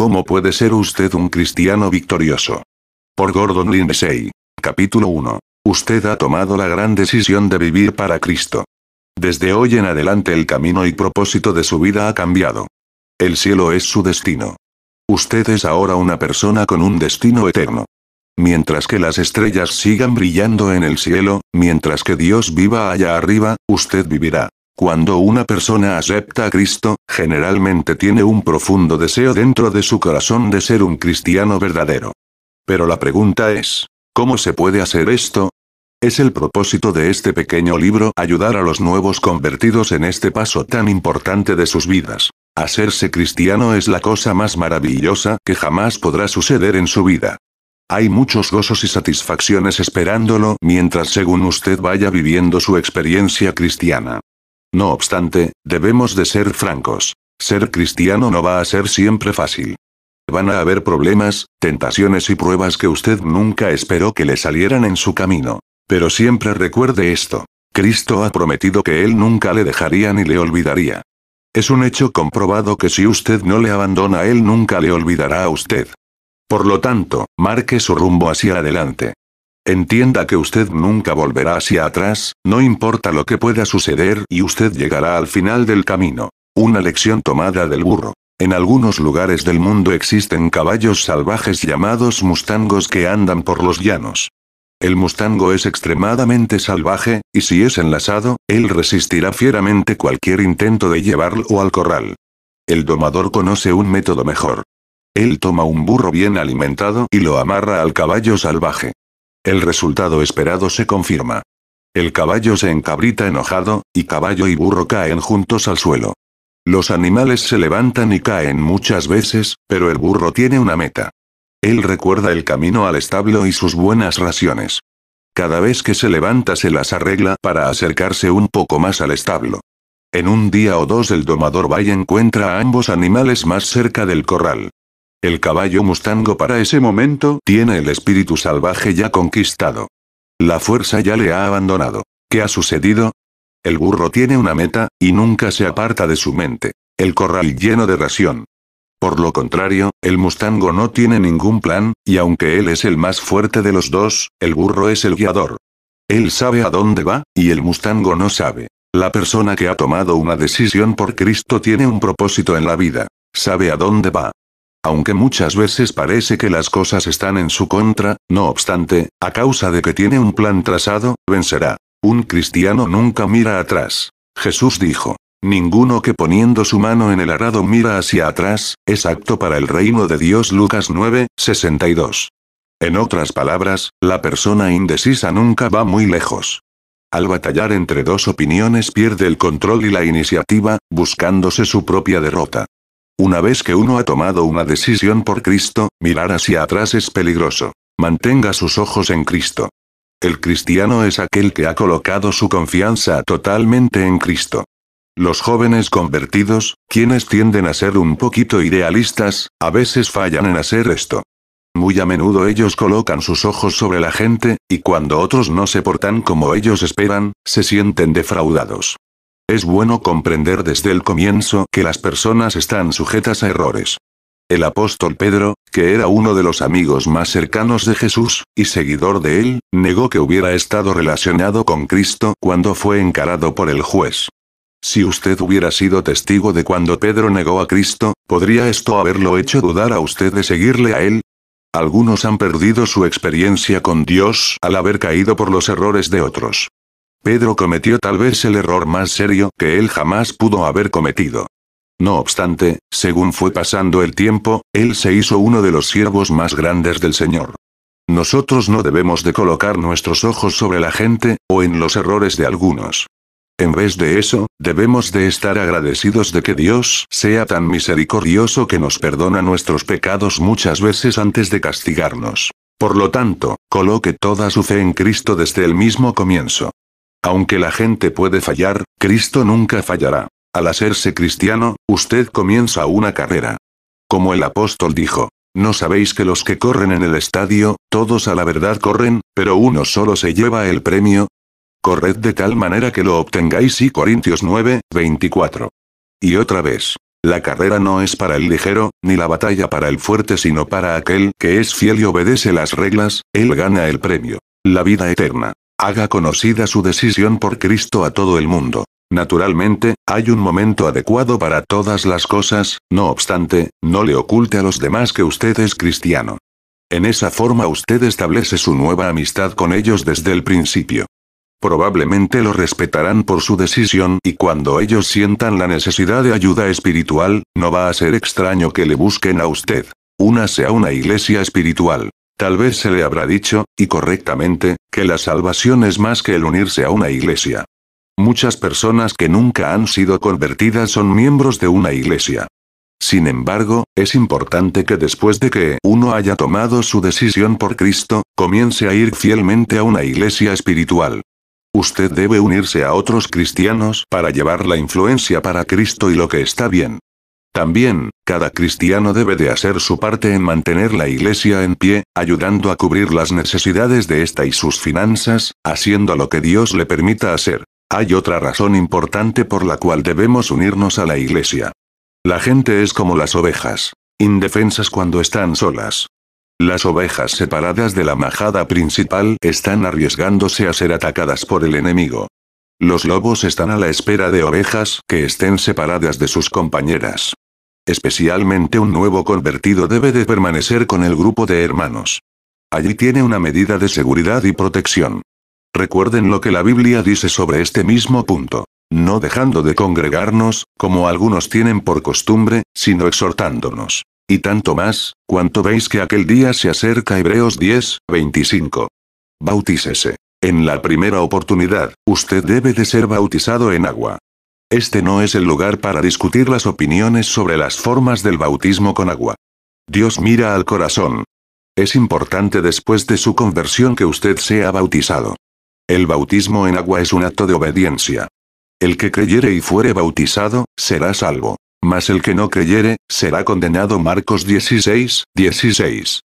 ¿Cómo puede ser usted un cristiano victorioso? Por Gordon Lindsay. Capítulo 1. Usted ha tomado la gran decisión de vivir para Cristo. Desde hoy en adelante el camino y propósito de su vida ha cambiado. El cielo es su destino. Usted es ahora una persona con un destino eterno. Mientras que las estrellas sigan brillando en el cielo, mientras que Dios viva allá arriba, usted vivirá. Cuando una persona acepta a Cristo, generalmente tiene un profundo deseo dentro de su corazón de ser un cristiano verdadero. Pero la pregunta es, ¿cómo se puede hacer esto? Es el propósito de este pequeño libro ayudar a los nuevos convertidos en este paso tan importante de sus vidas. Hacerse cristiano es la cosa más maravillosa que jamás podrá suceder en su vida. Hay muchos gozos y satisfacciones esperándolo mientras según usted vaya viviendo su experiencia cristiana. No obstante, debemos de ser francos. Ser cristiano no va a ser siempre fácil. Van a haber problemas, tentaciones y pruebas que usted nunca esperó que le salieran en su camino. Pero siempre recuerde esto. Cristo ha prometido que Él nunca le dejaría ni le olvidaría. Es un hecho comprobado que si usted no le abandona Él nunca le olvidará a usted. Por lo tanto, marque su rumbo hacia adelante. Entienda que usted nunca volverá hacia atrás, no importa lo que pueda suceder y usted llegará al final del camino. Una lección tomada del burro. En algunos lugares del mundo existen caballos salvajes llamados mustangos que andan por los llanos. El mustango es extremadamente salvaje, y si es enlazado, él resistirá fieramente cualquier intento de llevarlo al corral. El domador conoce un método mejor. Él toma un burro bien alimentado y lo amarra al caballo salvaje. El resultado esperado se confirma. El caballo se encabrita enojado, y caballo y burro caen juntos al suelo. Los animales se levantan y caen muchas veces, pero el burro tiene una meta. Él recuerda el camino al establo y sus buenas raciones. Cada vez que se levanta se las arregla para acercarse un poco más al establo. En un día o dos el domador va y encuentra a ambos animales más cerca del corral. El caballo mustango para ese momento tiene el espíritu salvaje ya conquistado. La fuerza ya le ha abandonado. ¿Qué ha sucedido? El burro tiene una meta, y nunca se aparta de su mente. El corral lleno de ración. Por lo contrario, el mustango no tiene ningún plan, y aunque él es el más fuerte de los dos, el burro es el guiador. Él sabe a dónde va, y el mustango no sabe. La persona que ha tomado una decisión por Cristo tiene un propósito en la vida. Sabe a dónde va. Aunque muchas veces parece que las cosas están en su contra, no obstante, a causa de que tiene un plan trazado, vencerá. Un cristiano nunca mira atrás. Jesús dijo. Ninguno que poniendo su mano en el arado mira hacia atrás, es apto para el reino de Dios Lucas 9, 62. En otras palabras, la persona indecisa nunca va muy lejos. Al batallar entre dos opiniones pierde el control y la iniciativa, buscándose su propia derrota. Una vez que uno ha tomado una decisión por Cristo, mirar hacia atrás es peligroso. Mantenga sus ojos en Cristo. El cristiano es aquel que ha colocado su confianza totalmente en Cristo. Los jóvenes convertidos, quienes tienden a ser un poquito idealistas, a veces fallan en hacer esto. Muy a menudo ellos colocan sus ojos sobre la gente, y cuando otros no se portan como ellos esperan, se sienten defraudados. Es bueno comprender desde el comienzo que las personas están sujetas a errores. El apóstol Pedro, que era uno de los amigos más cercanos de Jesús, y seguidor de él, negó que hubiera estado relacionado con Cristo cuando fue encarado por el juez. Si usted hubiera sido testigo de cuando Pedro negó a Cristo, ¿podría esto haberlo hecho dudar a usted de seguirle a él? Algunos han perdido su experiencia con Dios al haber caído por los errores de otros. Pedro cometió tal vez el error más serio que él jamás pudo haber cometido. No obstante, según fue pasando el tiempo, él se hizo uno de los siervos más grandes del Señor. Nosotros no debemos de colocar nuestros ojos sobre la gente, o en los errores de algunos. En vez de eso, debemos de estar agradecidos de que Dios sea tan misericordioso que nos perdona nuestros pecados muchas veces antes de castigarnos. Por lo tanto, coloque toda su fe en Cristo desde el mismo comienzo. Aunque la gente puede fallar, Cristo nunca fallará. Al hacerse cristiano, usted comienza una carrera. Como el apóstol dijo, ¿no sabéis que los que corren en el estadio, todos a la verdad corren, pero uno solo se lleva el premio? Corred de tal manera que lo obtengáis y Corintios 9, 24. Y otra vez. La carrera no es para el ligero, ni la batalla para el fuerte, sino para aquel que es fiel y obedece las reglas, él gana el premio. La vida eterna. Haga conocida su decisión por Cristo a todo el mundo. Naturalmente, hay un momento adecuado para todas las cosas, no obstante, no le oculte a los demás que usted es cristiano. En esa forma usted establece su nueva amistad con ellos desde el principio. Probablemente lo respetarán por su decisión y cuando ellos sientan la necesidad de ayuda espiritual, no va a ser extraño que le busquen a usted. Únase a una iglesia espiritual. Tal vez se le habrá dicho, y correctamente, que la salvación es más que el unirse a una iglesia. Muchas personas que nunca han sido convertidas son miembros de una iglesia. Sin embargo, es importante que después de que uno haya tomado su decisión por Cristo, comience a ir fielmente a una iglesia espiritual. Usted debe unirse a otros cristianos para llevar la influencia para Cristo y lo que está bien. También, cada cristiano debe de hacer su parte en mantener la iglesia en pie, ayudando a cubrir las necesidades de esta y sus finanzas, haciendo lo que Dios le permita hacer. Hay otra razón importante por la cual debemos unirnos a la iglesia. La gente es como las ovejas, indefensas cuando están solas. Las ovejas separadas de la majada principal están arriesgándose a ser atacadas por el enemigo. Los lobos están a la espera de ovejas que estén separadas de sus compañeras. Especialmente un nuevo convertido debe de permanecer con el grupo de hermanos. Allí tiene una medida de seguridad y protección. Recuerden lo que la Biblia dice sobre este mismo punto no dejando de congregarnos, como algunos tienen por costumbre, sino exhortándonos. Y tanto más, cuanto veis que aquel día se acerca Hebreos 10, 25. Bautícese. En la primera oportunidad, usted debe de ser bautizado en agua. Este no es el lugar para discutir las opiniones sobre las formas del bautismo con agua. Dios mira al corazón. Es importante después de su conversión que usted sea bautizado. El bautismo en agua es un acto de obediencia. El que creyere y fuere bautizado, será salvo. Mas el que no creyere, será condenado. Marcos 16, 16.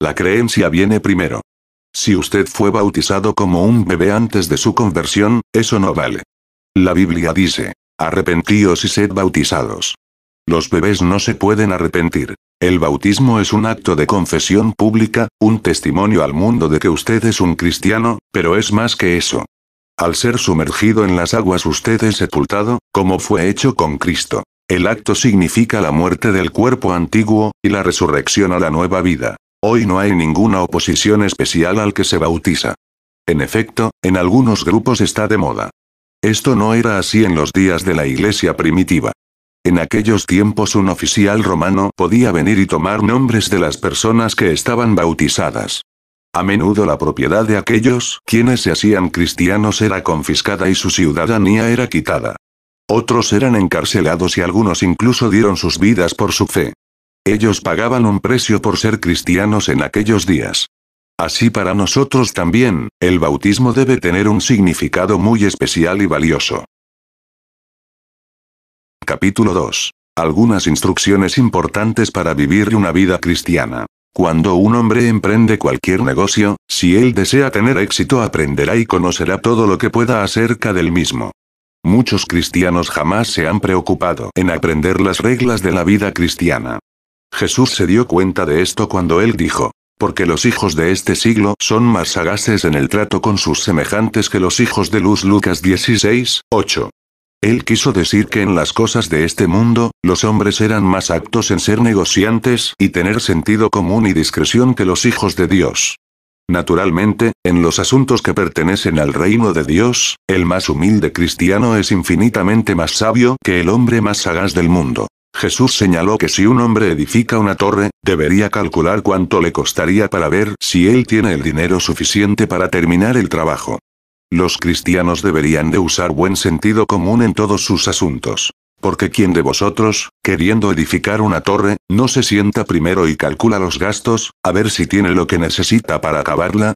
La creencia viene primero. Si usted fue bautizado como un bebé antes de su conversión, eso no vale. La Biblia dice, arrepentíos y sed bautizados. Los bebés no se pueden arrepentir. El bautismo es un acto de confesión pública, un testimonio al mundo de que usted es un cristiano, pero es más que eso. Al ser sumergido en las aguas usted es sepultado, como fue hecho con Cristo. El acto significa la muerte del cuerpo antiguo, y la resurrección a la nueva vida. Hoy no hay ninguna oposición especial al que se bautiza. En efecto, en algunos grupos está de moda. Esto no era así en los días de la iglesia primitiva. En aquellos tiempos un oficial romano podía venir y tomar nombres de las personas que estaban bautizadas. A menudo la propiedad de aquellos quienes se hacían cristianos era confiscada y su ciudadanía era quitada. Otros eran encarcelados y algunos incluso dieron sus vidas por su fe. Ellos pagaban un precio por ser cristianos en aquellos días. Así para nosotros también, el bautismo debe tener un significado muy especial y valioso. Capítulo 2. Algunas instrucciones importantes para vivir una vida cristiana. Cuando un hombre emprende cualquier negocio, si él desea tener éxito aprenderá y conocerá todo lo que pueda acerca del mismo. Muchos cristianos jamás se han preocupado en aprender las reglas de la vida cristiana. Jesús se dio cuenta de esto cuando él dijo, porque los hijos de este siglo son más sagaces en el trato con sus semejantes que los hijos de luz Lucas 16, 8. Él quiso decir que en las cosas de este mundo, los hombres eran más aptos en ser negociantes y tener sentido común y discreción que los hijos de Dios. Naturalmente, en los asuntos que pertenecen al reino de Dios, el más humilde cristiano es infinitamente más sabio que el hombre más sagaz del mundo. Jesús señaló que si un hombre edifica una torre, debería calcular cuánto le costaría para ver si él tiene el dinero suficiente para terminar el trabajo. Los cristianos deberían de usar buen sentido común en todos sus asuntos. Porque quien de vosotros, queriendo edificar una torre, no se sienta primero y calcula los gastos, a ver si tiene lo que necesita para acabarla?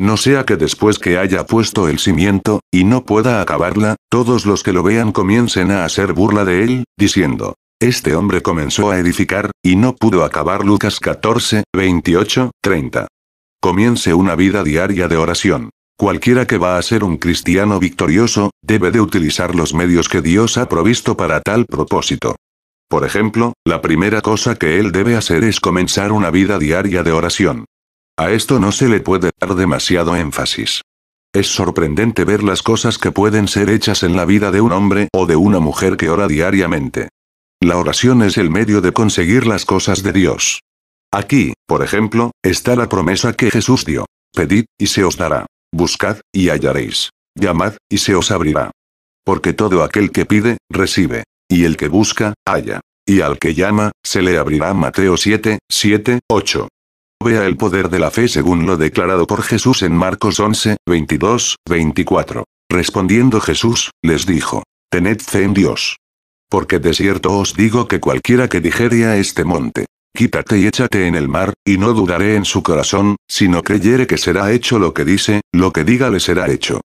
No sea que después que haya puesto el cimiento, y no pueda acabarla, todos los que lo vean comiencen a hacer burla de él, diciendo, este hombre comenzó a edificar, y no pudo acabar Lucas 14, 28, 30. Comience una vida diaria de oración. Cualquiera que va a ser un cristiano victorioso, debe de utilizar los medios que Dios ha provisto para tal propósito. Por ejemplo, la primera cosa que él debe hacer es comenzar una vida diaria de oración. A esto no se le puede dar demasiado énfasis. Es sorprendente ver las cosas que pueden ser hechas en la vida de un hombre o de una mujer que ora diariamente. La oración es el medio de conseguir las cosas de Dios. Aquí, por ejemplo, está la promesa que Jesús dio. Pedid, y se os dará. Buscad, y hallaréis. Llamad, y se os abrirá. Porque todo aquel que pide, recibe. Y el que busca, halla. Y al que llama, se le abrirá. Mateo 7, 7, 8. Vea el poder de la fe según lo declarado por Jesús en Marcos 11, 22, 24. Respondiendo Jesús, les dijo, Tened fe en Dios. Porque de cierto os digo que cualquiera que dijere a este monte, quítate y échate en el mar, y no dudaré en su corazón, sino creyere que será hecho lo que dice, lo que diga le será hecho.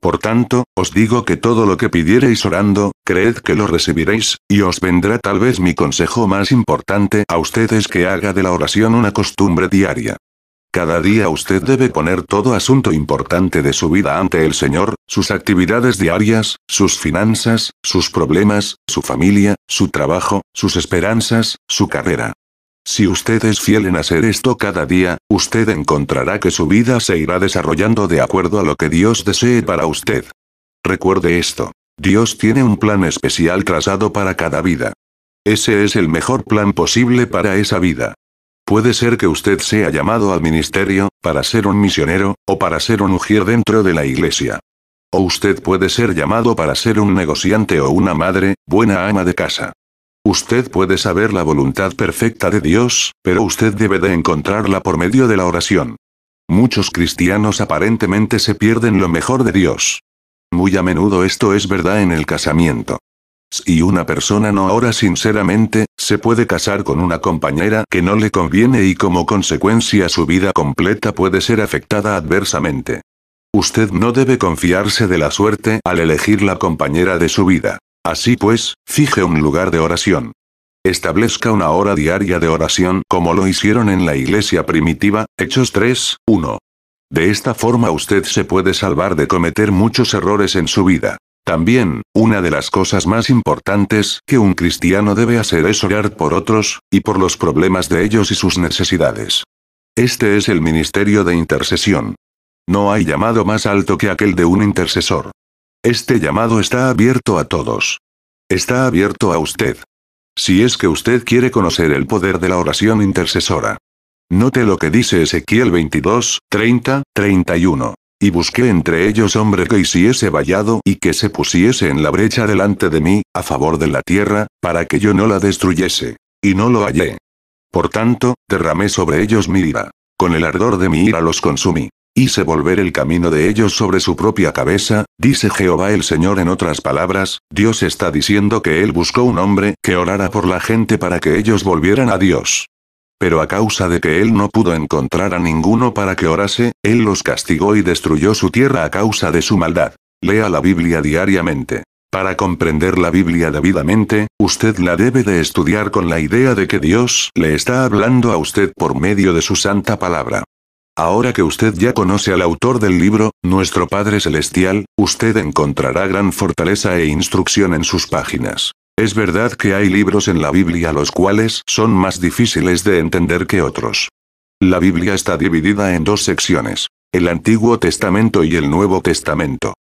Por tanto, os digo que todo lo que pidiereis orando, creed que lo recibiréis, y os vendrá tal vez mi consejo más importante a ustedes que haga de la oración una costumbre diaria. Cada día usted debe poner todo asunto importante de su vida ante el Señor, sus actividades diarias, sus finanzas, sus problemas, su familia, su trabajo, sus esperanzas, su carrera. Si usted es fiel en hacer esto cada día, usted encontrará que su vida se irá desarrollando de acuerdo a lo que Dios desee para usted. Recuerde esto. Dios tiene un plan especial trazado para cada vida. Ese es el mejor plan posible para esa vida. Puede ser que usted sea llamado al ministerio, para ser un misionero, o para ser un ujier dentro de la iglesia. O usted puede ser llamado para ser un negociante o una madre, buena ama de casa. Usted puede saber la voluntad perfecta de Dios, pero usted debe de encontrarla por medio de la oración. Muchos cristianos aparentemente se pierden lo mejor de Dios. Muy a menudo esto es verdad en el casamiento. Si una persona no ora sinceramente, se puede casar con una compañera que no le conviene y como consecuencia su vida completa puede ser afectada adversamente. Usted no debe confiarse de la suerte al elegir la compañera de su vida. Así pues, fije un lugar de oración. Establezca una hora diaria de oración como lo hicieron en la iglesia primitiva, Hechos 3, 1. De esta forma usted se puede salvar de cometer muchos errores en su vida. También, una de las cosas más importantes que un cristiano debe hacer es orar por otros, y por los problemas de ellos y sus necesidades. Este es el ministerio de intercesión. No hay llamado más alto que aquel de un intercesor. Este llamado está abierto a todos. Está abierto a usted. Si es que usted quiere conocer el poder de la oración intercesora. Note lo que dice Ezequiel 22, 30, 31. Y busqué entre ellos hombre que hiciese vallado y que se pusiese en la brecha delante de mí, a favor de la tierra, para que yo no la destruyese. Y no lo hallé. Por tanto, derramé sobre ellos mi ira. Con el ardor de mi ira los consumí. Hice volver el camino de ellos sobre su propia cabeza, dice Jehová el Señor en otras palabras, Dios está diciendo que Él buscó un hombre que orara por la gente para que ellos volvieran a Dios. Pero a causa de que Él no pudo encontrar a ninguno para que orase, Él los castigó y destruyó su tierra a causa de su maldad. Lea la Biblia diariamente. Para comprender la Biblia debidamente, usted la debe de estudiar con la idea de que Dios le está hablando a usted por medio de su santa palabra. Ahora que usted ya conoce al autor del libro, nuestro Padre Celestial, usted encontrará gran fortaleza e instrucción en sus páginas. Es verdad que hay libros en la Biblia los cuales son más difíciles de entender que otros. La Biblia está dividida en dos secciones, el Antiguo Testamento y el Nuevo Testamento.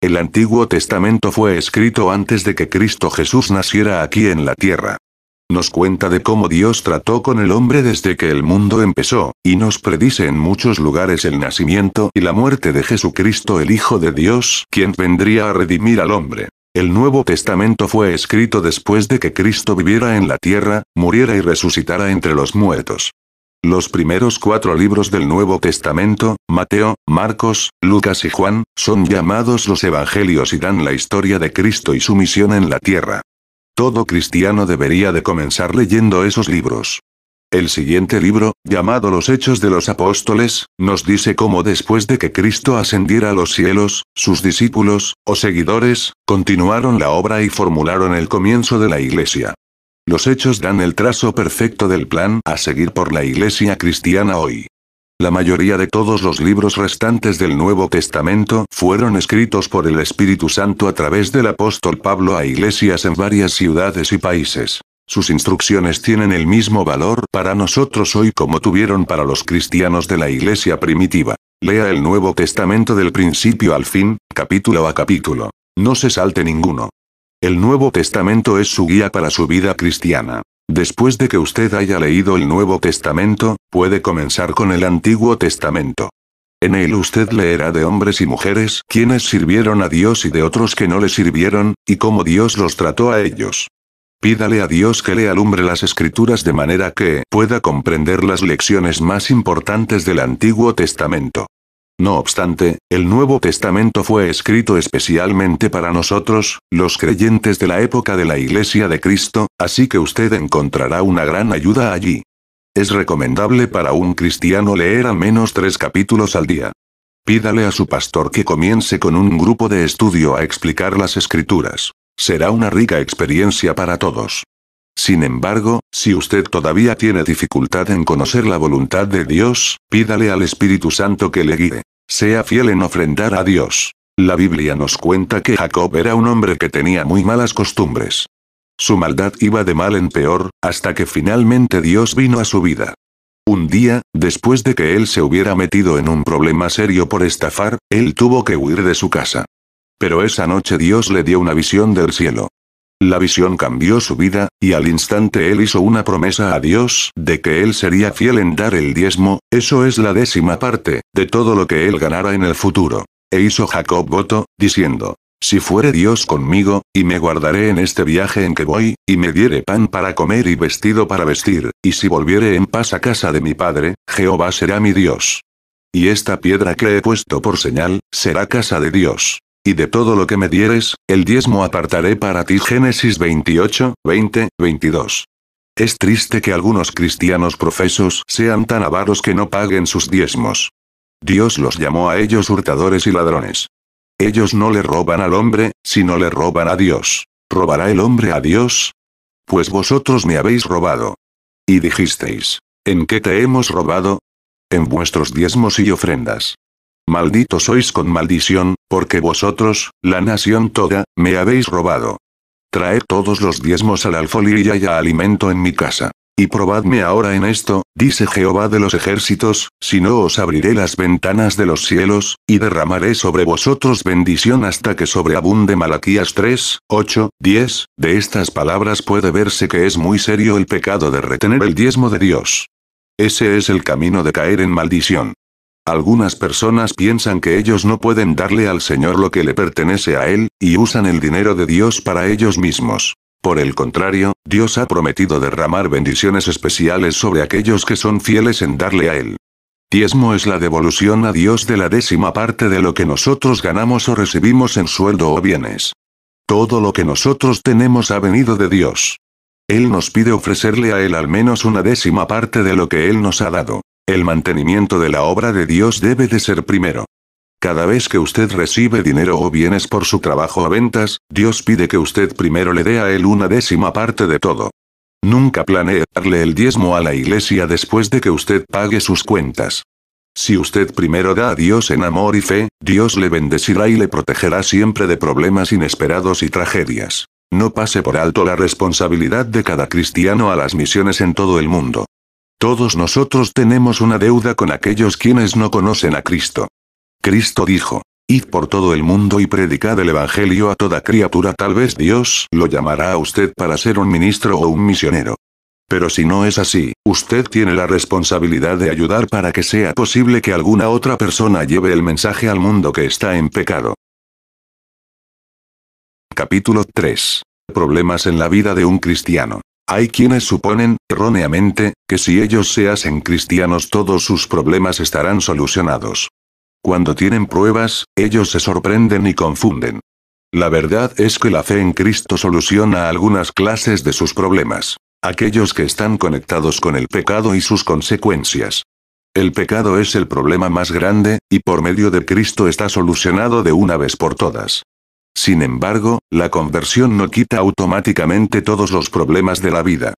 El Antiguo Testamento fue escrito antes de que Cristo Jesús naciera aquí en la tierra nos cuenta de cómo Dios trató con el hombre desde que el mundo empezó, y nos predice en muchos lugares el nacimiento y la muerte de Jesucristo el Hijo de Dios, quien vendría a redimir al hombre. El Nuevo Testamento fue escrito después de que Cristo viviera en la tierra, muriera y resucitara entre los muertos. Los primeros cuatro libros del Nuevo Testamento, Mateo, Marcos, Lucas y Juan, son llamados los Evangelios y dan la historia de Cristo y su misión en la tierra. Todo cristiano debería de comenzar leyendo esos libros. El siguiente libro, llamado Los Hechos de los Apóstoles, nos dice cómo después de que Cristo ascendiera a los cielos, sus discípulos, o seguidores, continuaron la obra y formularon el comienzo de la iglesia. Los hechos dan el trazo perfecto del plan a seguir por la iglesia cristiana hoy. La mayoría de todos los libros restantes del Nuevo Testamento fueron escritos por el Espíritu Santo a través del apóstol Pablo a iglesias en varias ciudades y países. Sus instrucciones tienen el mismo valor para nosotros hoy como tuvieron para los cristianos de la iglesia primitiva. Lea el Nuevo Testamento del principio al fin, capítulo a capítulo. No se salte ninguno. El Nuevo Testamento es su guía para su vida cristiana. Después de que usted haya leído el Nuevo Testamento, puede comenzar con el Antiguo Testamento. En él usted leerá de hombres y mujeres quienes sirvieron a Dios y de otros que no le sirvieron, y cómo Dios los trató a ellos. Pídale a Dios que le alumbre las escrituras de manera que pueda comprender las lecciones más importantes del Antiguo Testamento. No obstante, el Nuevo Testamento fue escrito especialmente para nosotros, los creyentes de la época de la Iglesia de Cristo, así que usted encontrará una gran ayuda allí. Es recomendable para un cristiano leer al menos tres capítulos al día. Pídale a su pastor que comience con un grupo de estudio a explicar las escrituras. Será una rica experiencia para todos. Sin embargo, si usted todavía tiene dificultad en conocer la voluntad de Dios, pídale al Espíritu Santo que le guíe. Sea fiel en ofrendar a Dios. La Biblia nos cuenta que Jacob era un hombre que tenía muy malas costumbres. Su maldad iba de mal en peor, hasta que finalmente Dios vino a su vida. Un día, después de que él se hubiera metido en un problema serio por estafar, él tuvo que huir de su casa. Pero esa noche Dios le dio una visión del cielo. La visión cambió su vida, y al instante él hizo una promesa a Dios de que él sería fiel en dar el diezmo, eso es la décima parte, de todo lo que él ganara en el futuro. E hizo Jacob voto, diciendo, si fuere Dios conmigo, y me guardaré en este viaje en que voy, y me diere pan para comer y vestido para vestir, y si volviere en paz a casa de mi padre, Jehová será mi Dios. Y esta piedra que he puesto por señal, será casa de Dios. Y de todo lo que me dieres, el diezmo apartaré para ti. Génesis 28, 20, 22. Es triste que algunos cristianos profesos sean tan avaros que no paguen sus diezmos. Dios los llamó a ellos hurtadores y ladrones. Ellos no le roban al hombre, sino le roban a Dios. ¿Robará el hombre a Dios? Pues vosotros me habéis robado. Y dijisteis, ¿en qué te hemos robado? En vuestros diezmos y ofrendas. Malditos sois con maldición, porque vosotros, la nación toda, me habéis robado. Traed todos los diezmos al alfolí y a alimento en mi casa. Y probadme ahora en esto, dice Jehová de los ejércitos, si no os abriré las ventanas de los cielos, y derramaré sobre vosotros bendición hasta que sobreabunde Malaquías 3, 8, 10, de estas palabras puede verse que es muy serio el pecado de retener el diezmo de Dios. Ese es el camino de caer en maldición. Algunas personas piensan que ellos no pueden darle al Señor lo que le pertenece a Él, y usan el dinero de Dios para ellos mismos. Por el contrario, Dios ha prometido derramar bendiciones especiales sobre aquellos que son fieles en darle a Él. Diezmo es la devolución a Dios de la décima parte de lo que nosotros ganamos o recibimos en sueldo o bienes. Todo lo que nosotros tenemos ha venido de Dios. Él nos pide ofrecerle a Él al menos una décima parte de lo que Él nos ha dado. El mantenimiento de la obra de Dios debe de ser primero. Cada vez que usted recibe dinero o bienes por su trabajo o ventas, Dios pide que usted primero le dé a Él una décima parte de todo. Nunca planee darle el diezmo a la iglesia después de que usted pague sus cuentas. Si usted primero da a Dios en amor y fe, Dios le bendecirá y le protegerá siempre de problemas inesperados y tragedias. No pase por alto la responsabilidad de cada cristiano a las misiones en todo el mundo. Todos nosotros tenemos una deuda con aquellos quienes no conocen a Cristo. Cristo dijo, Id por todo el mundo y predicad el Evangelio a toda criatura. Tal vez Dios lo llamará a usted para ser un ministro o un misionero. Pero si no es así, usted tiene la responsabilidad de ayudar para que sea posible que alguna otra persona lleve el mensaje al mundo que está en pecado. Capítulo 3. Problemas en la vida de un cristiano. Hay quienes suponen, erróneamente, que si ellos se hacen cristianos todos sus problemas estarán solucionados. Cuando tienen pruebas, ellos se sorprenden y confunden. La verdad es que la fe en Cristo soluciona algunas clases de sus problemas. Aquellos que están conectados con el pecado y sus consecuencias. El pecado es el problema más grande, y por medio de Cristo está solucionado de una vez por todas. Sin embargo, la conversión no quita automáticamente todos los problemas de la vida.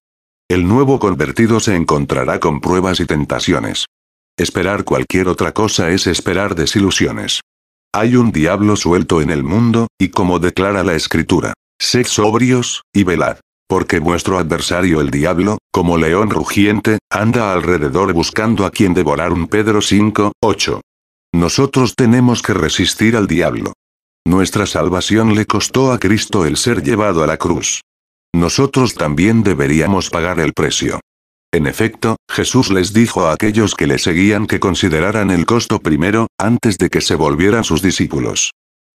El nuevo convertido se encontrará con pruebas y tentaciones. Esperar cualquier otra cosa es esperar desilusiones. Hay un diablo suelto en el mundo, y como declara la escritura, sed sobrios, y velad. Porque vuestro adversario el diablo, como león rugiente, anda alrededor buscando a quien devorar un Pedro 5, 8. Nosotros tenemos que resistir al diablo. Nuestra salvación le costó a Cristo el ser llevado a la cruz. Nosotros también deberíamos pagar el precio. En efecto, Jesús les dijo a aquellos que le seguían que consideraran el costo primero, antes de que se volvieran sus discípulos.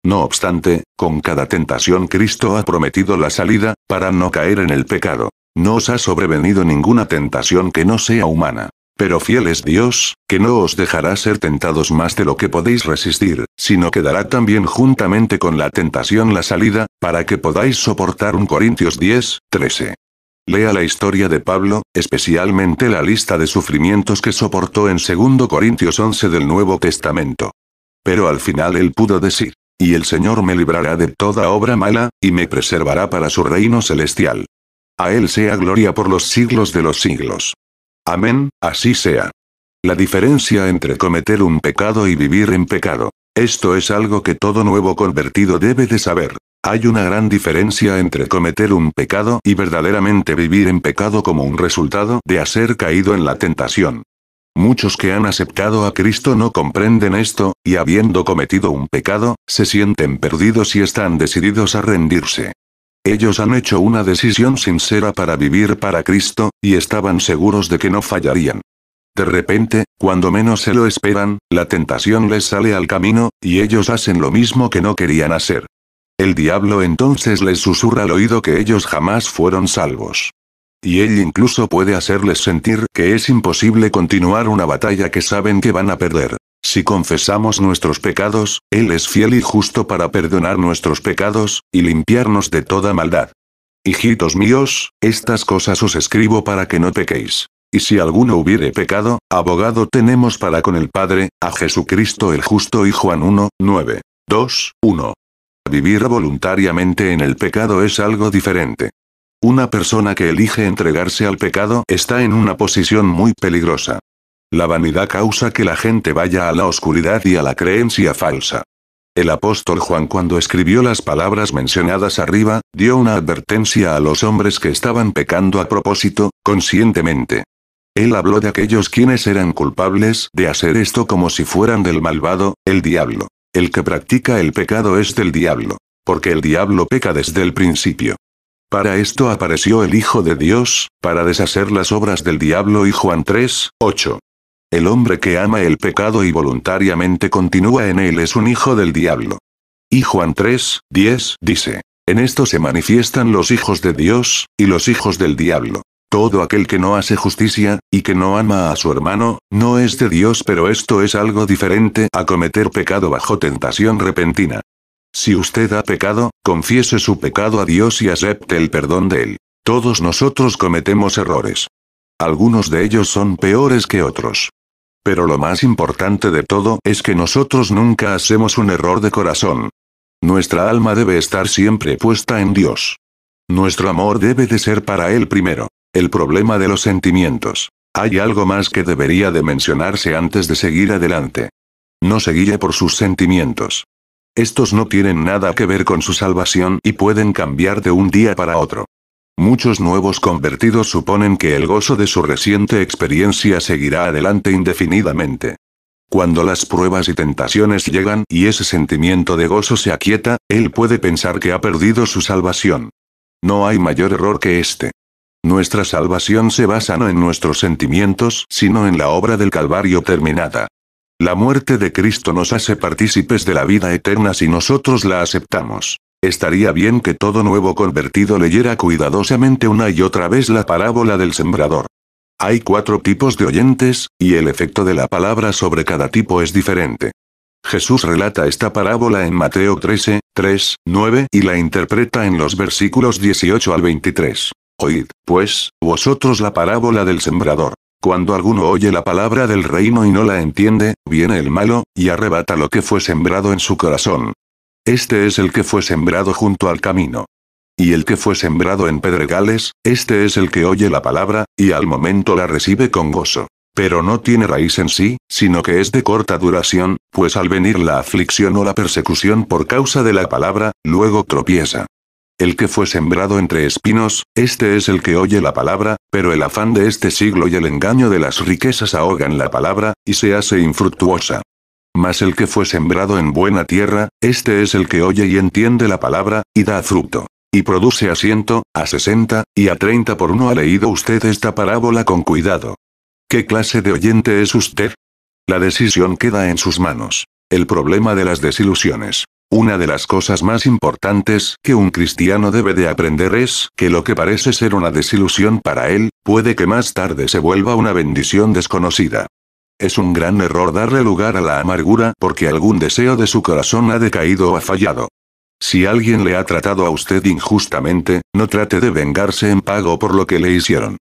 No obstante, con cada tentación Cristo ha prometido la salida, para no caer en el pecado. No os ha sobrevenido ninguna tentación que no sea humana. Pero fiel es Dios, que no os dejará ser tentados más de lo que podéis resistir, sino que dará también juntamente con la tentación la salida, para que podáis soportar un Corintios 10, 13. Lea la historia de Pablo, especialmente la lista de sufrimientos que soportó en 2 Corintios 11 del Nuevo Testamento. Pero al final él pudo decir, y el Señor me librará de toda obra mala, y me preservará para su reino celestial. A él sea gloria por los siglos de los siglos. Amén, así sea. La diferencia entre cometer un pecado y vivir en pecado. Esto es algo que todo nuevo convertido debe de saber. Hay una gran diferencia entre cometer un pecado y verdaderamente vivir en pecado como un resultado de haber caído en la tentación. Muchos que han aceptado a Cristo no comprenden esto, y habiendo cometido un pecado, se sienten perdidos y están decididos a rendirse. Ellos han hecho una decisión sincera para vivir para Cristo, y estaban seguros de que no fallarían. De repente, cuando menos se lo esperan, la tentación les sale al camino, y ellos hacen lo mismo que no querían hacer. El diablo entonces les susurra al oído que ellos jamás fueron salvos. Y él incluso puede hacerles sentir que es imposible continuar una batalla que saben que van a perder. Si confesamos nuestros pecados, Él es fiel y justo para perdonar nuestros pecados, y limpiarnos de toda maldad. Hijitos míos, estas cosas os escribo para que no pequéis. Y si alguno hubiere pecado, abogado tenemos para con el Padre, a Jesucristo el justo y Juan 1, 9. 2, 1. Vivir voluntariamente en el pecado es algo diferente. Una persona que elige entregarse al pecado está en una posición muy peligrosa. La vanidad causa que la gente vaya a la oscuridad y a la creencia falsa. El apóstol Juan cuando escribió las palabras mencionadas arriba, dio una advertencia a los hombres que estaban pecando a propósito, conscientemente. Él habló de aquellos quienes eran culpables de hacer esto como si fueran del malvado, el diablo. El que practica el pecado es del diablo. Porque el diablo peca desde el principio. Para esto apareció el Hijo de Dios, para deshacer las obras del diablo y Juan 3, 8. El hombre que ama el pecado y voluntariamente continúa en él es un hijo del diablo. Y Juan 3, 10 dice, en esto se manifiestan los hijos de Dios, y los hijos del diablo. Todo aquel que no hace justicia, y que no ama a su hermano, no es de Dios pero esto es algo diferente a cometer pecado bajo tentación repentina. Si usted ha pecado, confiese su pecado a Dios y acepte el perdón de él. Todos nosotros cometemos errores. Algunos de ellos son peores que otros. Pero lo más importante de todo es que nosotros nunca hacemos un error de corazón. Nuestra alma debe estar siempre puesta en Dios. Nuestro amor debe de ser para Él primero. El problema de los sentimientos. Hay algo más que debería de mencionarse antes de seguir adelante. No se guíe por sus sentimientos. Estos no tienen nada que ver con su salvación y pueden cambiar de un día para otro. Muchos nuevos convertidos suponen que el gozo de su reciente experiencia seguirá adelante indefinidamente. Cuando las pruebas y tentaciones llegan y ese sentimiento de gozo se aquieta, él puede pensar que ha perdido su salvación. No hay mayor error que este. Nuestra salvación se basa no en nuestros sentimientos, sino en la obra del Calvario terminada. La muerte de Cristo nos hace partícipes de la vida eterna si nosotros la aceptamos. Estaría bien que todo nuevo convertido leyera cuidadosamente una y otra vez la parábola del sembrador. Hay cuatro tipos de oyentes, y el efecto de la palabra sobre cada tipo es diferente. Jesús relata esta parábola en Mateo 13, 3, 9 y la interpreta en los versículos 18 al 23. Oíd, pues, vosotros la parábola del sembrador. Cuando alguno oye la palabra del reino y no la entiende, viene el malo, y arrebata lo que fue sembrado en su corazón. Este es el que fue sembrado junto al camino. Y el que fue sembrado en pedregales, este es el que oye la palabra, y al momento la recibe con gozo. Pero no tiene raíz en sí, sino que es de corta duración, pues al venir la aflicción o la persecución por causa de la palabra, luego tropieza. El que fue sembrado entre espinos, este es el que oye la palabra, pero el afán de este siglo y el engaño de las riquezas ahogan la palabra, y se hace infructuosa. Mas el que fue sembrado en buena tierra, este es el que oye y entiende la palabra, y da fruto. Y produce a ciento, a sesenta, y a treinta por uno. ¿Ha leído usted esta parábola con cuidado? ¿Qué clase de oyente es usted? La decisión queda en sus manos. El problema de las desilusiones. Una de las cosas más importantes que un cristiano debe de aprender es que lo que parece ser una desilusión para él, puede que más tarde se vuelva una bendición desconocida. Es un gran error darle lugar a la amargura porque algún deseo de su corazón ha decaído o ha fallado. Si alguien le ha tratado a usted injustamente, no trate de vengarse en pago por lo que le hicieron.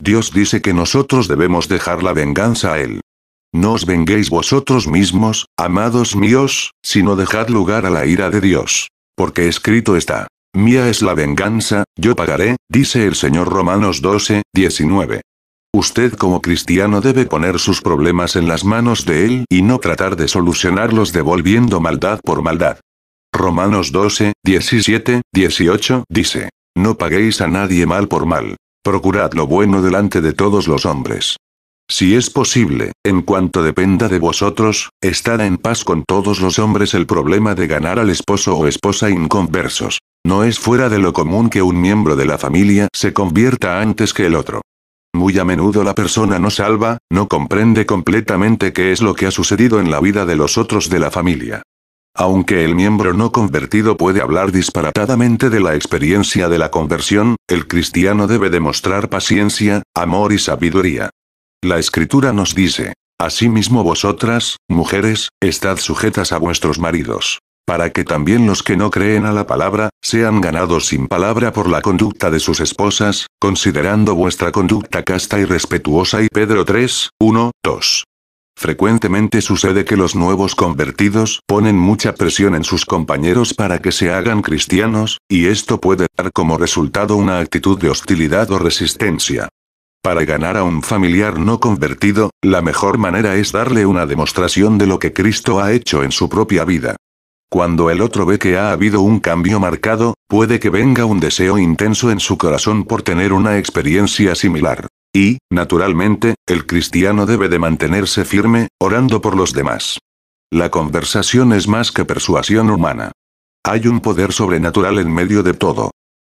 Dios dice que nosotros debemos dejar la venganza a Él. No os venguéis vosotros mismos, amados míos, sino dejad lugar a la ira de Dios. Porque escrito está. Mía es la venganza, yo pagaré, dice el Señor Romanos 12, 19. Usted como cristiano debe poner sus problemas en las manos de Él y no tratar de solucionarlos devolviendo maldad por maldad. Romanos 12, 17, 18 dice. No paguéis a nadie mal por mal. Procurad lo bueno delante de todos los hombres. Si es posible, en cuanto dependa de vosotros, estad en paz con todos los hombres. El problema de ganar al esposo o esposa inconversos. No es fuera de lo común que un miembro de la familia se convierta antes que el otro. Muy a menudo la persona no salva, no comprende completamente qué es lo que ha sucedido en la vida de los otros de la familia. Aunque el miembro no convertido puede hablar disparatadamente de la experiencia de la conversión, el cristiano debe demostrar paciencia, amor y sabiduría. La escritura nos dice, Asimismo vosotras, mujeres, estad sujetas a vuestros maridos. Para que también los que no creen a la palabra, sean ganados sin palabra por la conducta de sus esposas, considerando vuestra conducta casta y respetuosa. Y Pedro 3, 1, 2. Frecuentemente sucede que los nuevos convertidos ponen mucha presión en sus compañeros para que se hagan cristianos, y esto puede dar como resultado una actitud de hostilidad o resistencia. Para ganar a un familiar no convertido, la mejor manera es darle una demostración de lo que Cristo ha hecho en su propia vida. Cuando el otro ve que ha habido un cambio marcado, puede que venga un deseo intenso en su corazón por tener una experiencia similar. Y, naturalmente, el cristiano debe de mantenerse firme, orando por los demás. La conversación es más que persuasión humana. Hay un poder sobrenatural en medio de todo.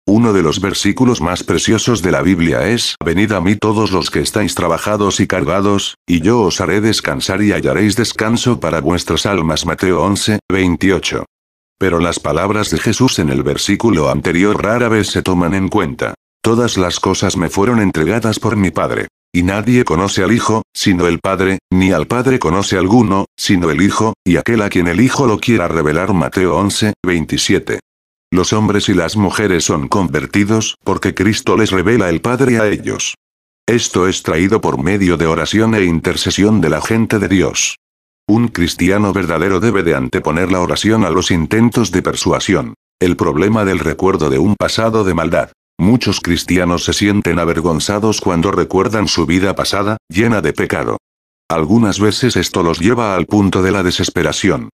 Uno de los versículos más preciosos de la Biblia es, Venid a mí todos los que estáis trabajados y cargados, y yo os haré descansar y hallaréis descanso para vuestras almas. Mateo 11, 28. Pero las palabras de Jesús en el versículo anterior rara vez se toman en cuenta. Todas las cosas me fueron entregadas por mi Padre. Y nadie conoce al Hijo, sino el Padre, ni al Padre conoce alguno, sino el Hijo, y aquel a quien el Hijo lo quiera revelar. Mateo 11, 27. Los hombres y las mujeres son convertidos porque Cristo les revela el Padre a ellos. Esto es traído por medio de oración e intercesión de la gente de Dios. Un cristiano verdadero debe de anteponer la oración a los intentos de persuasión. El problema del recuerdo de un pasado de maldad. Muchos cristianos se sienten avergonzados cuando recuerdan su vida pasada, llena de pecado. Algunas veces esto los lleva al punto de la desesperación.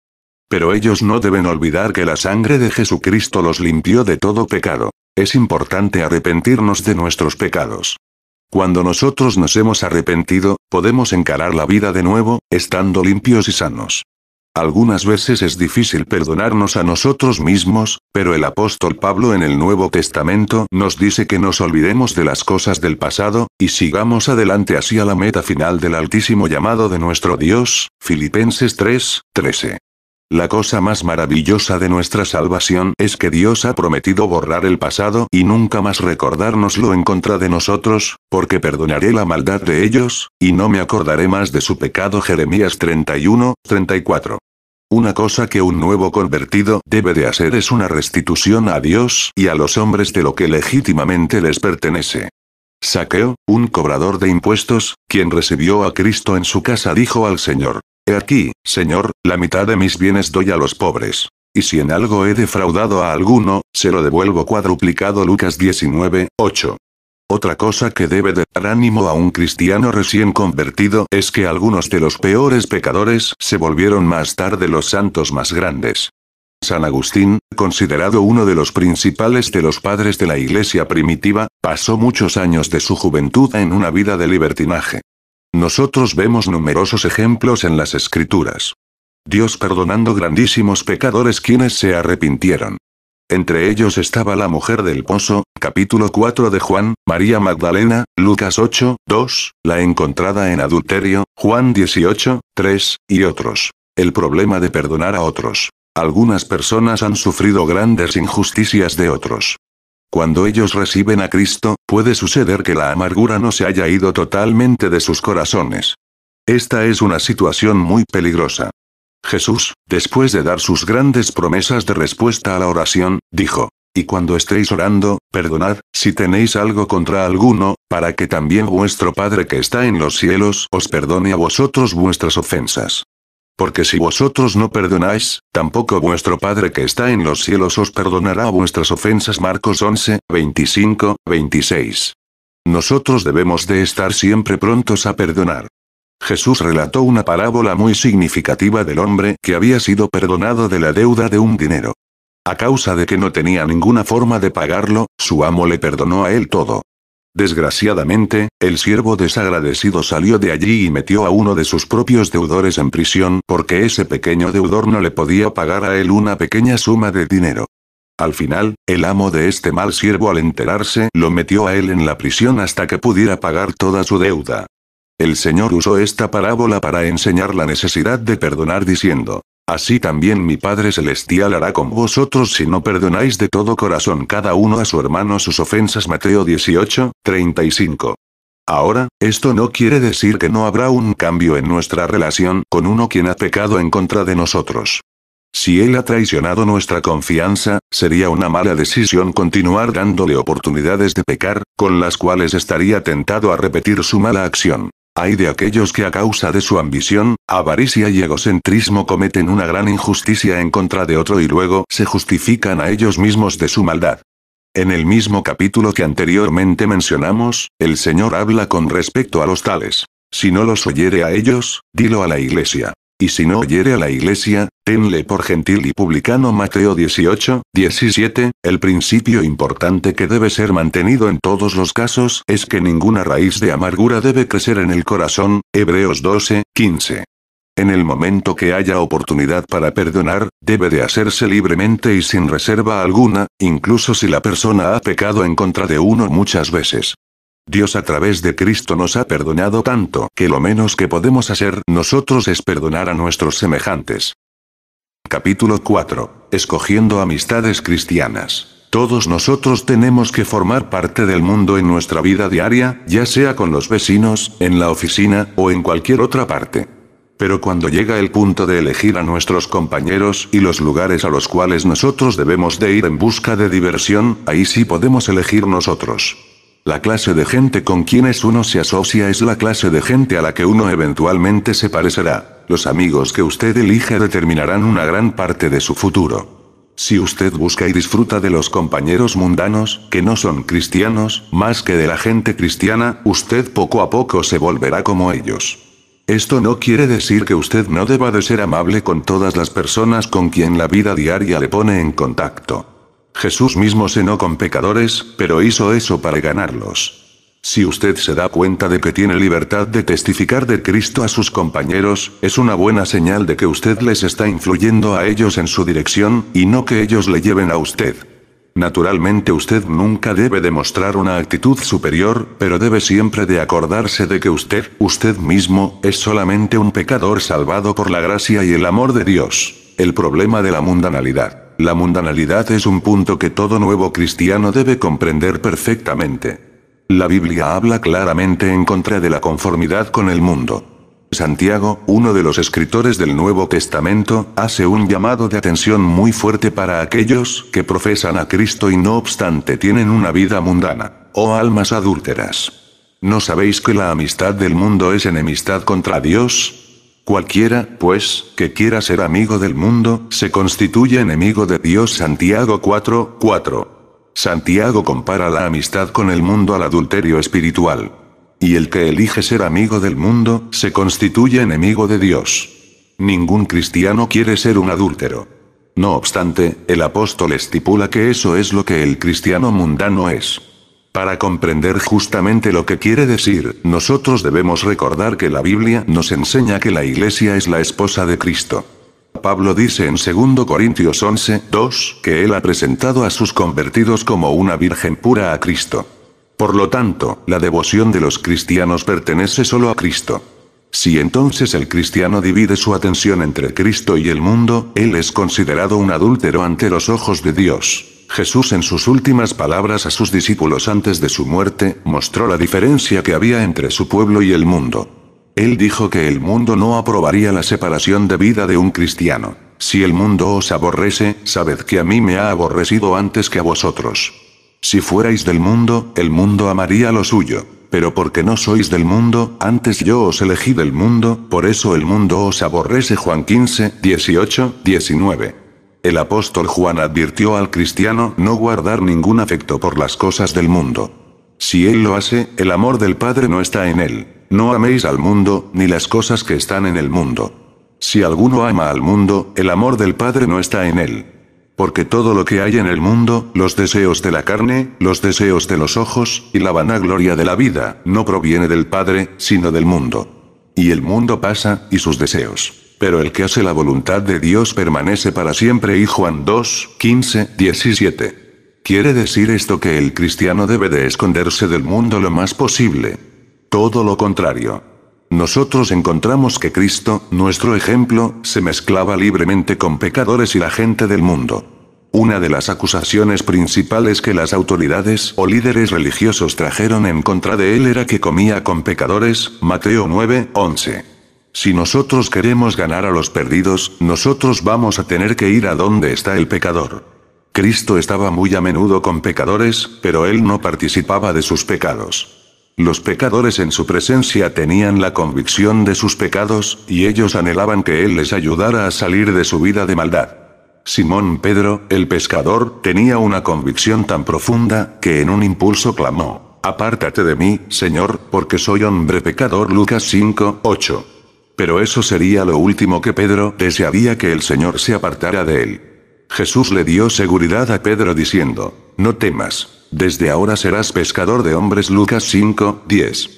Pero ellos no deben olvidar que la sangre de Jesucristo los limpió de todo pecado. Es importante arrepentirnos de nuestros pecados. Cuando nosotros nos hemos arrepentido, podemos encarar la vida de nuevo, estando limpios y sanos. Algunas veces es difícil perdonarnos a nosotros mismos, pero el apóstol Pablo en el Nuevo Testamento nos dice que nos olvidemos de las cosas del pasado, y sigamos adelante hacia la meta final del altísimo llamado de nuestro Dios, Filipenses 3, 13. La cosa más maravillosa de nuestra salvación es que Dios ha prometido borrar el pasado y nunca más recordárnoslo en contra de nosotros, porque perdonaré la maldad de ellos, y no me acordaré más de su pecado. Jeremías 31, 34. Una cosa que un nuevo convertido debe de hacer es una restitución a Dios y a los hombres de lo que legítimamente les pertenece. Saqueo, un cobrador de impuestos, quien recibió a Cristo en su casa dijo al Señor, He aquí, Señor, la mitad de mis bienes doy a los pobres. Y si en algo he defraudado a alguno, se lo devuelvo cuadruplicado Lucas 19, 8. Otra cosa que debe de dar ánimo a un cristiano recién convertido es que algunos de los peores pecadores se volvieron más tarde los santos más grandes. San Agustín, considerado uno de los principales de los padres de la iglesia primitiva, pasó muchos años de su juventud en una vida de libertinaje. Nosotros vemos numerosos ejemplos en las escrituras. Dios perdonando grandísimos pecadores quienes se arrepintieron. Entre ellos estaba la mujer del pozo, capítulo 4 de Juan, María Magdalena, Lucas 8, 2, la encontrada en adulterio, Juan 18, 3, y otros. El problema de perdonar a otros. Algunas personas han sufrido grandes injusticias de otros. Cuando ellos reciben a Cristo, puede suceder que la amargura no se haya ido totalmente de sus corazones. Esta es una situación muy peligrosa. Jesús, después de dar sus grandes promesas de respuesta a la oración, dijo, y cuando estéis orando, perdonad, si tenéis algo contra alguno, para que también vuestro Padre que está en los cielos os perdone a vosotros vuestras ofensas. Porque si vosotros no perdonáis, tampoco vuestro Padre que está en los cielos os perdonará vuestras ofensas. Marcos 11, 25, 26. Nosotros debemos de estar siempre prontos a perdonar. Jesús relató una parábola muy significativa del hombre que había sido perdonado de la deuda de un dinero. A causa de que no tenía ninguna forma de pagarlo, su amo le perdonó a él todo. Desgraciadamente, el siervo desagradecido salió de allí y metió a uno de sus propios deudores en prisión porque ese pequeño deudor no le podía pagar a él una pequeña suma de dinero. Al final, el amo de este mal siervo al enterarse lo metió a él en la prisión hasta que pudiera pagar toda su deuda. El Señor usó esta parábola para enseñar la necesidad de perdonar diciendo, Así también mi Padre Celestial hará con vosotros si no perdonáis de todo corazón cada uno a su hermano sus ofensas. Mateo 18, 35. Ahora, esto no quiere decir que no habrá un cambio en nuestra relación con uno quien ha pecado en contra de nosotros. Si él ha traicionado nuestra confianza, sería una mala decisión continuar dándole oportunidades de pecar, con las cuales estaría tentado a repetir su mala acción. Hay de aquellos que a causa de su ambición, avaricia y egocentrismo cometen una gran injusticia en contra de otro y luego se justifican a ellos mismos de su maldad. En el mismo capítulo que anteriormente mencionamos, el Señor habla con respecto a los tales. Si no los oyere a ellos, dilo a la iglesia. Y si no oyere a la iglesia, tenle por gentil y publicano Mateo 18, 17, el principio importante que debe ser mantenido en todos los casos es que ninguna raíz de amargura debe crecer en el corazón, Hebreos 12, 15. En el momento que haya oportunidad para perdonar, debe de hacerse libremente y sin reserva alguna, incluso si la persona ha pecado en contra de uno muchas veces. Dios a través de Cristo nos ha perdonado tanto que lo menos que podemos hacer nosotros es perdonar a nuestros semejantes. Capítulo 4. Escogiendo amistades cristianas. Todos nosotros tenemos que formar parte del mundo en nuestra vida diaria, ya sea con los vecinos, en la oficina, o en cualquier otra parte. Pero cuando llega el punto de elegir a nuestros compañeros y los lugares a los cuales nosotros debemos de ir en busca de diversión, ahí sí podemos elegir nosotros. La clase de gente con quienes uno se asocia es la clase de gente a la que uno eventualmente se parecerá. Los amigos que usted elige determinarán una gran parte de su futuro. Si usted busca y disfruta de los compañeros mundanos, que no son cristianos, más que de la gente cristiana, usted poco a poco se volverá como ellos. Esto no quiere decir que usted no deba de ser amable con todas las personas con quien la vida diaria le pone en contacto. Jesús mismo cenó con pecadores, pero hizo eso para ganarlos. Si usted se da cuenta de que tiene libertad de testificar de Cristo a sus compañeros, es una buena señal de que usted les está influyendo a ellos en su dirección, y no que ellos le lleven a usted. Naturalmente usted nunca debe demostrar una actitud superior, pero debe siempre de acordarse de que usted, usted mismo, es solamente un pecador salvado por la gracia y el amor de Dios. El problema de la mundanalidad. La mundanalidad es un punto que todo nuevo cristiano debe comprender perfectamente. La Biblia habla claramente en contra de la conformidad con el mundo. Santiago, uno de los escritores del Nuevo Testamento, hace un llamado de atención muy fuerte para aquellos que profesan a Cristo y no obstante tienen una vida mundana, oh almas adúlteras. ¿No sabéis que la amistad del mundo es enemistad contra Dios? Cualquiera, pues, que quiera ser amigo del mundo, se constituye enemigo de Dios. Santiago 4, 4. Santiago compara la amistad con el mundo al adulterio espiritual. Y el que elige ser amigo del mundo, se constituye enemigo de Dios. Ningún cristiano quiere ser un adúltero. No obstante, el apóstol estipula que eso es lo que el cristiano mundano es. Para comprender justamente lo que quiere decir, nosotros debemos recordar que la Biblia nos enseña que la iglesia es la esposa de Cristo. Pablo dice en 2 Corintios 11, 2, que él ha presentado a sus convertidos como una virgen pura a Cristo. Por lo tanto, la devoción de los cristianos pertenece solo a Cristo. Si entonces el cristiano divide su atención entre Cristo y el mundo, él es considerado un adúltero ante los ojos de Dios. Jesús en sus últimas palabras a sus discípulos antes de su muerte, mostró la diferencia que había entre su pueblo y el mundo. Él dijo que el mundo no aprobaría la separación de vida de un cristiano. Si el mundo os aborrece, sabed que a mí me ha aborrecido antes que a vosotros. Si fuerais del mundo, el mundo amaría lo suyo. Pero porque no sois del mundo, antes yo os elegí del mundo, por eso el mundo os aborrece. Juan 15, 18, 19. El apóstol Juan advirtió al cristiano no guardar ningún afecto por las cosas del mundo. Si él lo hace, el amor del Padre no está en él. No améis al mundo, ni las cosas que están en el mundo. Si alguno ama al mundo, el amor del Padre no está en él. Porque todo lo que hay en el mundo, los deseos de la carne, los deseos de los ojos, y la vanagloria de la vida, no proviene del Padre, sino del mundo. Y el mundo pasa, y sus deseos. Pero el que hace la voluntad de Dios permanece para siempre. Y Juan 2, 15, 17. Quiere decir esto que el cristiano debe de esconderse del mundo lo más posible, todo lo contrario. Nosotros encontramos que Cristo, nuestro ejemplo, se mezclaba libremente con pecadores y la gente del mundo. Una de las acusaciones principales que las autoridades o líderes religiosos trajeron en contra de él era que comía con pecadores, Mateo 9, 11. Si nosotros queremos ganar a los perdidos, nosotros vamos a tener que ir a donde está el pecador. Cristo estaba muy a menudo con pecadores, pero él no participaba de sus pecados. Los pecadores en su presencia tenían la convicción de sus pecados, y ellos anhelaban que Él les ayudara a salir de su vida de maldad. Simón Pedro, el pescador, tenía una convicción tan profunda, que en un impulso clamó, Apártate de mí, Señor, porque soy hombre pecador. Lucas 5, 8. Pero eso sería lo último que Pedro desearía que el Señor se apartara de él. Jesús le dio seguridad a Pedro diciendo, No temas, desde ahora serás pescador de hombres Lucas 5, 10.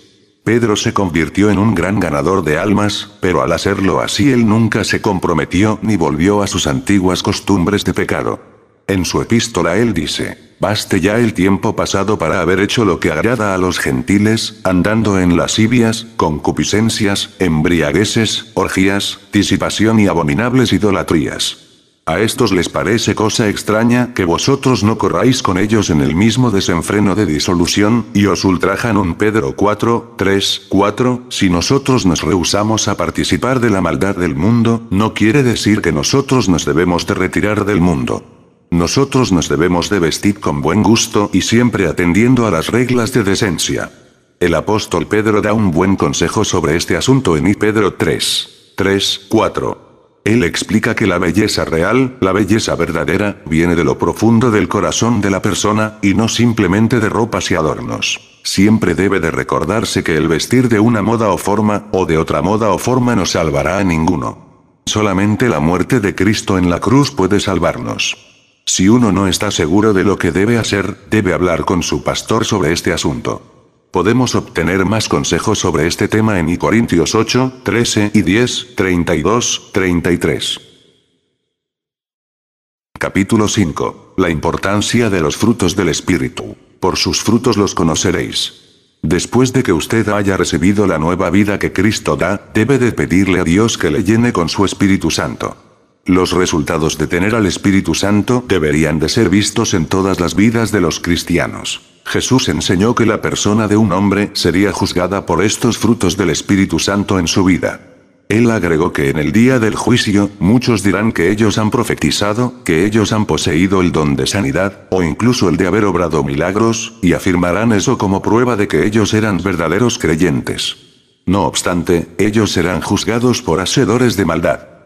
Pedro se convirtió en un gran ganador de almas, pero al hacerlo así él nunca se comprometió ni volvió a sus antiguas costumbres de pecado. En su epístola él dice, Baste ya el tiempo pasado para haber hecho lo que agrada a los gentiles, andando en lascivias, concupiscencias, embriagueses, orgías, disipación y abominables idolatrías. A estos les parece cosa extraña que vosotros no corráis con ellos en el mismo desenfreno de disolución, y os ultrajan un Pedro 4, 3, 4, si nosotros nos rehusamos a participar de la maldad del mundo, no quiere decir que nosotros nos debemos de retirar del mundo. Nosotros nos debemos de vestir con buen gusto y siempre atendiendo a las reglas de decencia. El apóstol Pedro da un buen consejo sobre este asunto en I Pedro 3, 3, 4. Él explica que la belleza real, la belleza verdadera, viene de lo profundo del corazón de la persona, y no simplemente de ropas y adornos. Siempre debe de recordarse que el vestir de una moda o forma, o de otra moda o forma no salvará a ninguno. Solamente la muerte de Cristo en la cruz puede salvarnos. Si uno no está seguro de lo que debe hacer, debe hablar con su pastor sobre este asunto. Podemos obtener más consejos sobre este tema en I Corintios 8, 13 y 10, 32, 33. Capítulo 5. La importancia de los frutos del Espíritu. Por sus frutos los conoceréis. Después de que usted haya recibido la nueva vida que Cristo da, debe de pedirle a Dios que le llene con su Espíritu Santo. Los resultados de tener al Espíritu Santo deberían de ser vistos en todas las vidas de los cristianos. Jesús enseñó que la persona de un hombre sería juzgada por estos frutos del Espíritu Santo en su vida. Él agregó que en el día del juicio, muchos dirán que ellos han profetizado, que ellos han poseído el don de sanidad, o incluso el de haber obrado milagros, y afirmarán eso como prueba de que ellos eran verdaderos creyentes. No obstante, ellos serán juzgados por hacedores de maldad.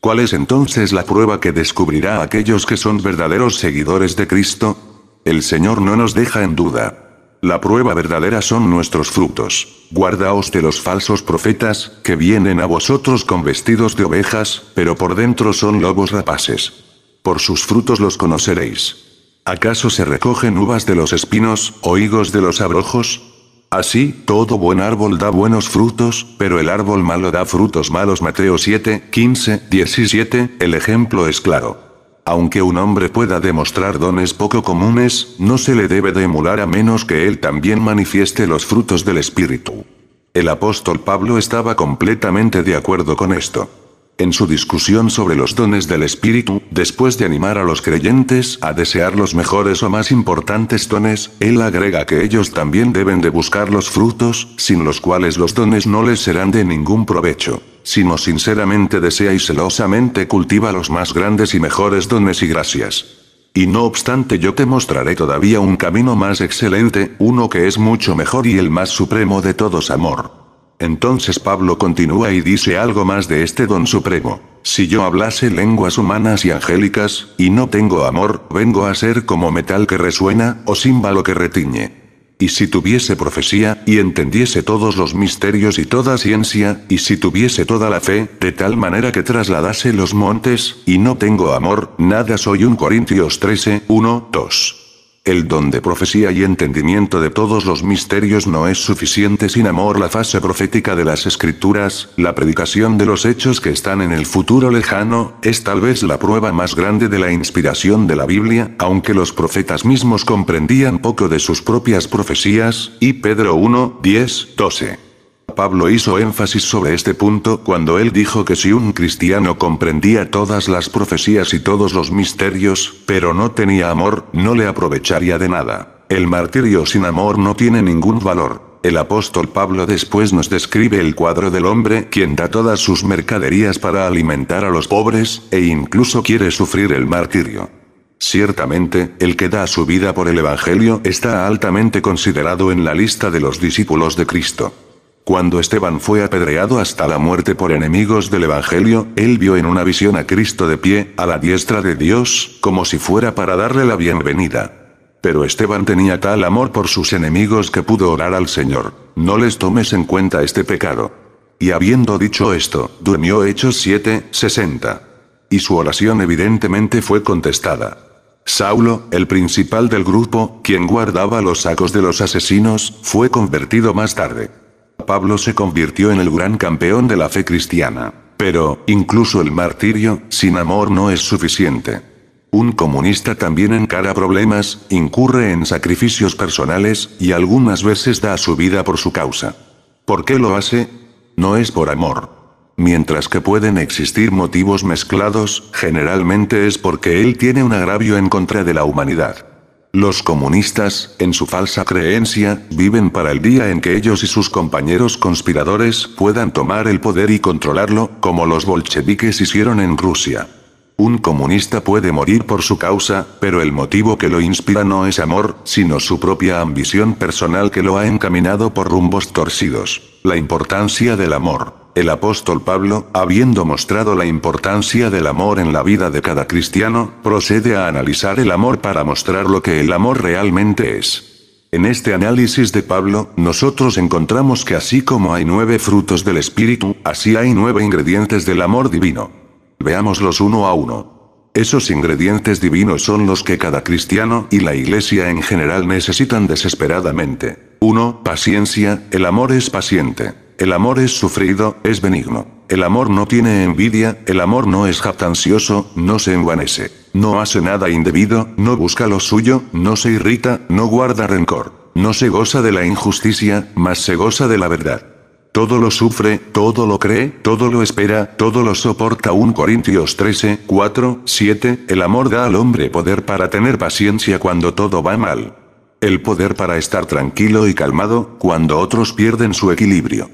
¿Cuál es entonces la prueba que descubrirá a aquellos que son verdaderos seguidores de Cristo? El Señor no nos deja en duda. La prueba verdadera son nuestros frutos. Guardaos de los falsos profetas, que vienen a vosotros con vestidos de ovejas, pero por dentro son lobos rapaces. Por sus frutos los conoceréis. ¿Acaso se recogen uvas de los espinos, o higos de los abrojos? Así, todo buen árbol da buenos frutos, pero el árbol malo da frutos malos. Mateo 7, 15, 17, el ejemplo es claro. Aunque un hombre pueda demostrar dones poco comunes, no se le debe de emular a menos que él también manifieste los frutos del Espíritu. El apóstol Pablo estaba completamente de acuerdo con esto. En su discusión sobre los dones del Espíritu, después de animar a los creyentes a desear los mejores o más importantes dones, él agrega que ellos también deben de buscar los frutos, sin los cuales los dones no les serán de ningún provecho sino sinceramente desea y celosamente cultiva los más grandes y mejores dones y gracias. Y no obstante yo te mostraré todavía un camino más excelente, uno que es mucho mejor y el más supremo de todos amor. Entonces Pablo continúa y dice algo más de este don supremo. Si yo hablase lenguas humanas y angélicas, y no tengo amor, vengo a ser como metal que resuena, o címbalo que retiñe. Y si tuviese profecía, y entendiese todos los misterios y toda ciencia, y si tuviese toda la fe, de tal manera que trasladase los montes, y no tengo amor, nada soy un Corintios 13, 1, 2. El don de profecía y entendimiento de todos los misterios no es suficiente sin amor. La fase profética de las escrituras, la predicación de los hechos que están en el futuro lejano, es tal vez la prueba más grande de la inspiración de la Biblia, aunque los profetas mismos comprendían poco de sus propias profecías, y Pedro 1, 10, 12. Pablo hizo énfasis sobre este punto cuando él dijo que si un cristiano comprendía todas las profecías y todos los misterios, pero no tenía amor, no le aprovecharía de nada. El martirio sin amor no tiene ningún valor. El apóstol Pablo después nos describe el cuadro del hombre quien da todas sus mercaderías para alimentar a los pobres, e incluso quiere sufrir el martirio. Ciertamente, el que da su vida por el Evangelio está altamente considerado en la lista de los discípulos de Cristo. Cuando Esteban fue apedreado hasta la muerte por enemigos del Evangelio, él vio en una visión a Cristo de pie, a la diestra de Dios, como si fuera para darle la bienvenida. Pero Esteban tenía tal amor por sus enemigos que pudo orar al Señor, no les tomes en cuenta este pecado. Y habiendo dicho esto, durmió Hechos 7, 60. Y su oración evidentemente fue contestada. Saulo, el principal del grupo, quien guardaba los sacos de los asesinos, fue convertido más tarde. Pablo se convirtió en el gran campeón de la fe cristiana. Pero, incluso el martirio, sin amor no es suficiente. Un comunista también encara problemas, incurre en sacrificios personales, y algunas veces da su vida por su causa. ¿Por qué lo hace? No es por amor. Mientras que pueden existir motivos mezclados, generalmente es porque él tiene un agravio en contra de la humanidad. Los comunistas, en su falsa creencia, viven para el día en que ellos y sus compañeros conspiradores puedan tomar el poder y controlarlo, como los bolcheviques hicieron en Rusia. Un comunista puede morir por su causa, pero el motivo que lo inspira no es amor, sino su propia ambición personal que lo ha encaminado por rumbos torcidos. La importancia del amor. El apóstol Pablo, habiendo mostrado la importancia del amor en la vida de cada cristiano, procede a analizar el amor para mostrar lo que el amor realmente es. En este análisis de Pablo, nosotros encontramos que así como hay nueve frutos del Espíritu, así hay nueve ingredientes del amor divino. Veámoslos uno a uno. Esos ingredientes divinos son los que cada cristiano y la iglesia en general necesitan desesperadamente. 1. Paciencia, el amor es paciente. El amor es sufrido, es benigno. El amor no tiene envidia, el amor no es jactancioso, no se envanece. No hace nada indebido, no busca lo suyo, no se irrita, no guarda rencor. No se goza de la injusticia, mas se goza de la verdad. Todo lo sufre, todo lo cree, todo lo espera, todo lo soporta. 1 Corintios 13, 4, 7. El amor da al hombre poder para tener paciencia cuando todo va mal. El poder para estar tranquilo y calmado, cuando otros pierden su equilibrio.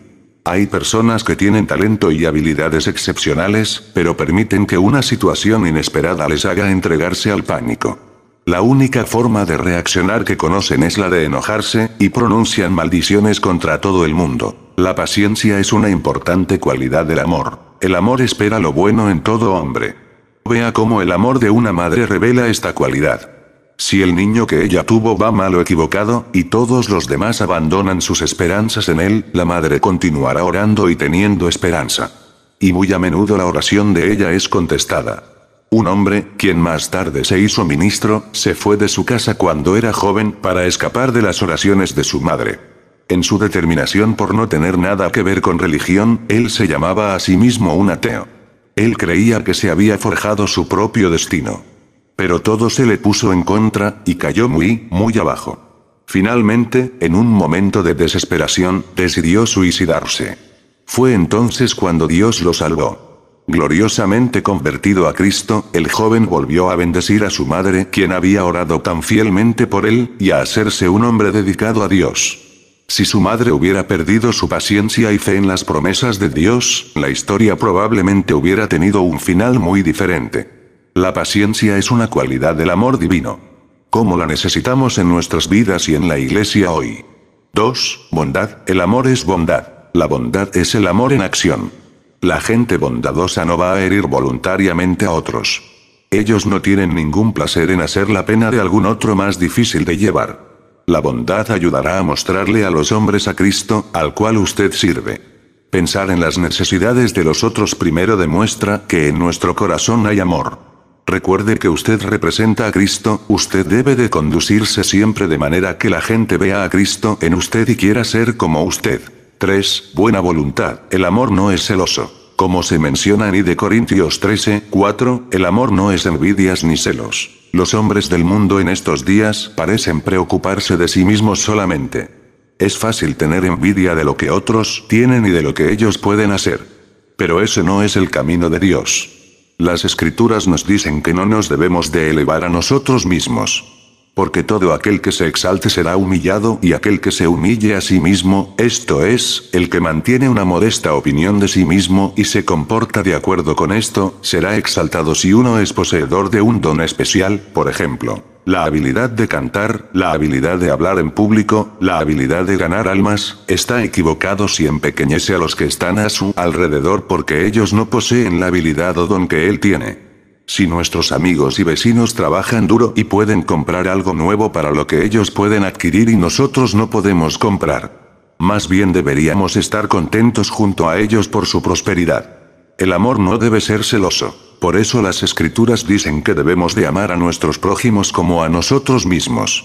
Hay personas que tienen talento y habilidades excepcionales, pero permiten que una situación inesperada les haga entregarse al pánico. La única forma de reaccionar que conocen es la de enojarse, y pronuncian maldiciones contra todo el mundo. La paciencia es una importante cualidad del amor. El amor espera lo bueno en todo hombre. Vea cómo el amor de una madre revela esta cualidad. Si el niño que ella tuvo va mal o equivocado, y todos los demás abandonan sus esperanzas en él, la madre continuará orando y teniendo esperanza. Y muy a menudo la oración de ella es contestada. Un hombre, quien más tarde se hizo ministro, se fue de su casa cuando era joven para escapar de las oraciones de su madre. En su determinación por no tener nada que ver con religión, él se llamaba a sí mismo un ateo. Él creía que se había forjado su propio destino. Pero todo se le puso en contra, y cayó muy, muy abajo. Finalmente, en un momento de desesperación, decidió suicidarse. Fue entonces cuando Dios lo salvó. Gloriosamente convertido a Cristo, el joven volvió a bendecir a su madre, quien había orado tan fielmente por él, y a hacerse un hombre dedicado a Dios. Si su madre hubiera perdido su paciencia y fe en las promesas de Dios, la historia probablemente hubiera tenido un final muy diferente. La paciencia es una cualidad del amor divino. ¿Cómo la necesitamos en nuestras vidas y en la iglesia hoy? 2. Bondad. El amor es bondad. La bondad es el amor en acción. La gente bondadosa no va a herir voluntariamente a otros. Ellos no tienen ningún placer en hacer la pena de algún otro más difícil de llevar. La bondad ayudará a mostrarle a los hombres a Cristo, al cual usted sirve. Pensar en las necesidades de los otros primero demuestra que en nuestro corazón hay amor. Recuerde que usted representa a Cristo, usted debe de conducirse siempre de manera que la gente vea a Cristo en usted y quiera ser como usted. 3. Buena voluntad. El amor no es celoso. Como se menciona en I de Corintios 13, 4, el amor no es envidias ni celos. Los hombres del mundo en estos días parecen preocuparse de sí mismos solamente. Es fácil tener envidia de lo que otros tienen y de lo que ellos pueden hacer. Pero ese no es el camino de Dios. Las escrituras nos dicen que no nos debemos de elevar a nosotros mismos. Porque todo aquel que se exalte será humillado y aquel que se humille a sí mismo, esto es, el que mantiene una modesta opinión de sí mismo y se comporta de acuerdo con esto, será exaltado si uno es poseedor de un don especial, por ejemplo. La habilidad de cantar, la habilidad de hablar en público, la habilidad de ganar almas, está equivocado si empequeñece a los que están a su alrededor porque ellos no poseen la habilidad o don que él tiene. Si nuestros amigos y vecinos trabajan duro y pueden comprar algo nuevo para lo que ellos pueden adquirir y nosotros no podemos comprar. Más bien deberíamos estar contentos junto a ellos por su prosperidad. El amor no debe ser celoso. Por eso las escrituras dicen que debemos de amar a nuestros prójimos como a nosotros mismos.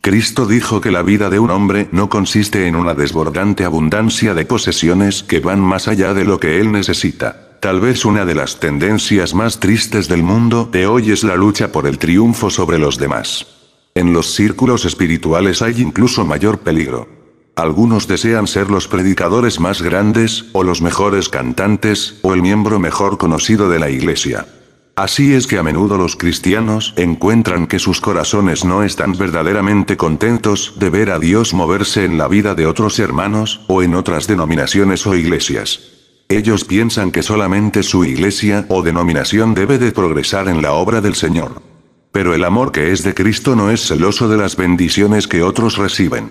Cristo dijo que la vida de un hombre no consiste en una desbordante abundancia de posesiones que van más allá de lo que él necesita. Tal vez una de las tendencias más tristes del mundo de hoy es la lucha por el triunfo sobre los demás. En los círculos espirituales hay incluso mayor peligro. Algunos desean ser los predicadores más grandes, o los mejores cantantes, o el miembro mejor conocido de la iglesia. Así es que a menudo los cristianos encuentran que sus corazones no están verdaderamente contentos de ver a Dios moverse en la vida de otros hermanos, o en otras denominaciones o iglesias. Ellos piensan que solamente su iglesia o denominación debe de progresar en la obra del Señor. Pero el amor que es de Cristo no es celoso de las bendiciones que otros reciben.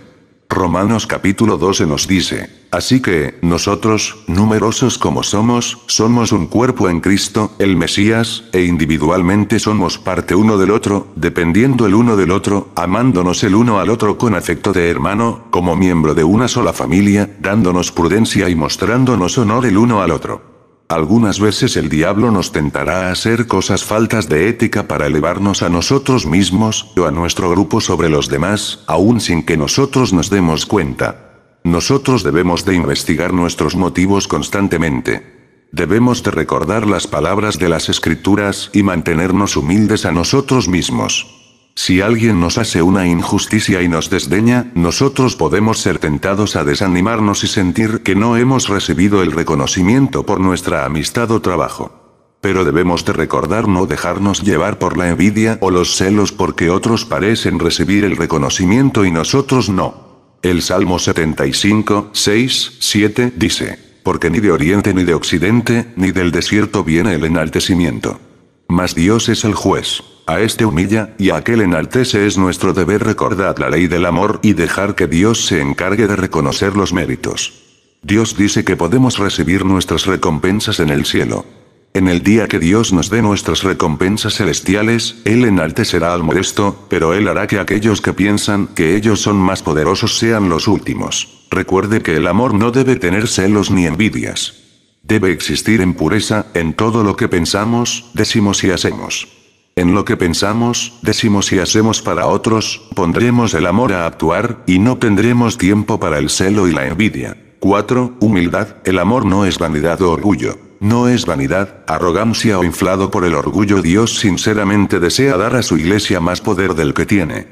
Romanos capítulo 12 nos dice, así que, nosotros, numerosos como somos, somos un cuerpo en Cristo, el Mesías, e individualmente somos parte uno del otro, dependiendo el uno del otro, amándonos el uno al otro con afecto de hermano, como miembro de una sola familia, dándonos prudencia y mostrándonos honor el uno al otro. Algunas veces el diablo nos tentará a hacer cosas faltas de ética para elevarnos a nosotros mismos o a nuestro grupo sobre los demás, aún sin que nosotros nos demos cuenta. Nosotros debemos de investigar nuestros motivos constantemente. Debemos de recordar las palabras de las escrituras y mantenernos humildes a nosotros mismos. Si alguien nos hace una injusticia y nos desdeña, nosotros podemos ser tentados a desanimarnos y sentir que no hemos recibido el reconocimiento por nuestra amistad o trabajo. Pero debemos de recordar no dejarnos llevar por la envidia o los celos porque otros parecen recibir el reconocimiento y nosotros no. El Salmo 75, 6, 7 dice. Porque ni de oriente ni de occidente, ni del desierto viene el enaltecimiento. Mas Dios es el juez. A este humilla, y a aquel enaltece es nuestro deber recordar la ley del amor y dejar que Dios se encargue de reconocer los méritos. Dios dice que podemos recibir nuestras recompensas en el cielo. En el día que Dios nos dé nuestras recompensas celestiales, Él enaltecerá al modesto, pero Él hará que aquellos que piensan que ellos son más poderosos sean los últimos. Recuerde que el amor no debe tener celos ni envidias. Debe existir en pureza, en todo lo que pensamos, decimos y hacemos. En lo que pensamos, decimos y hacemos para otros, pondremos el amor a actuar, y no tendremos tiempo para el celo y la envidia. 4. Humildad. El amor no es vanidad o orgullo. No es vanidad, arrogancia o inflado por el orgullo. Dios sinceramente desea dar a su iglesia más poder del que tiene.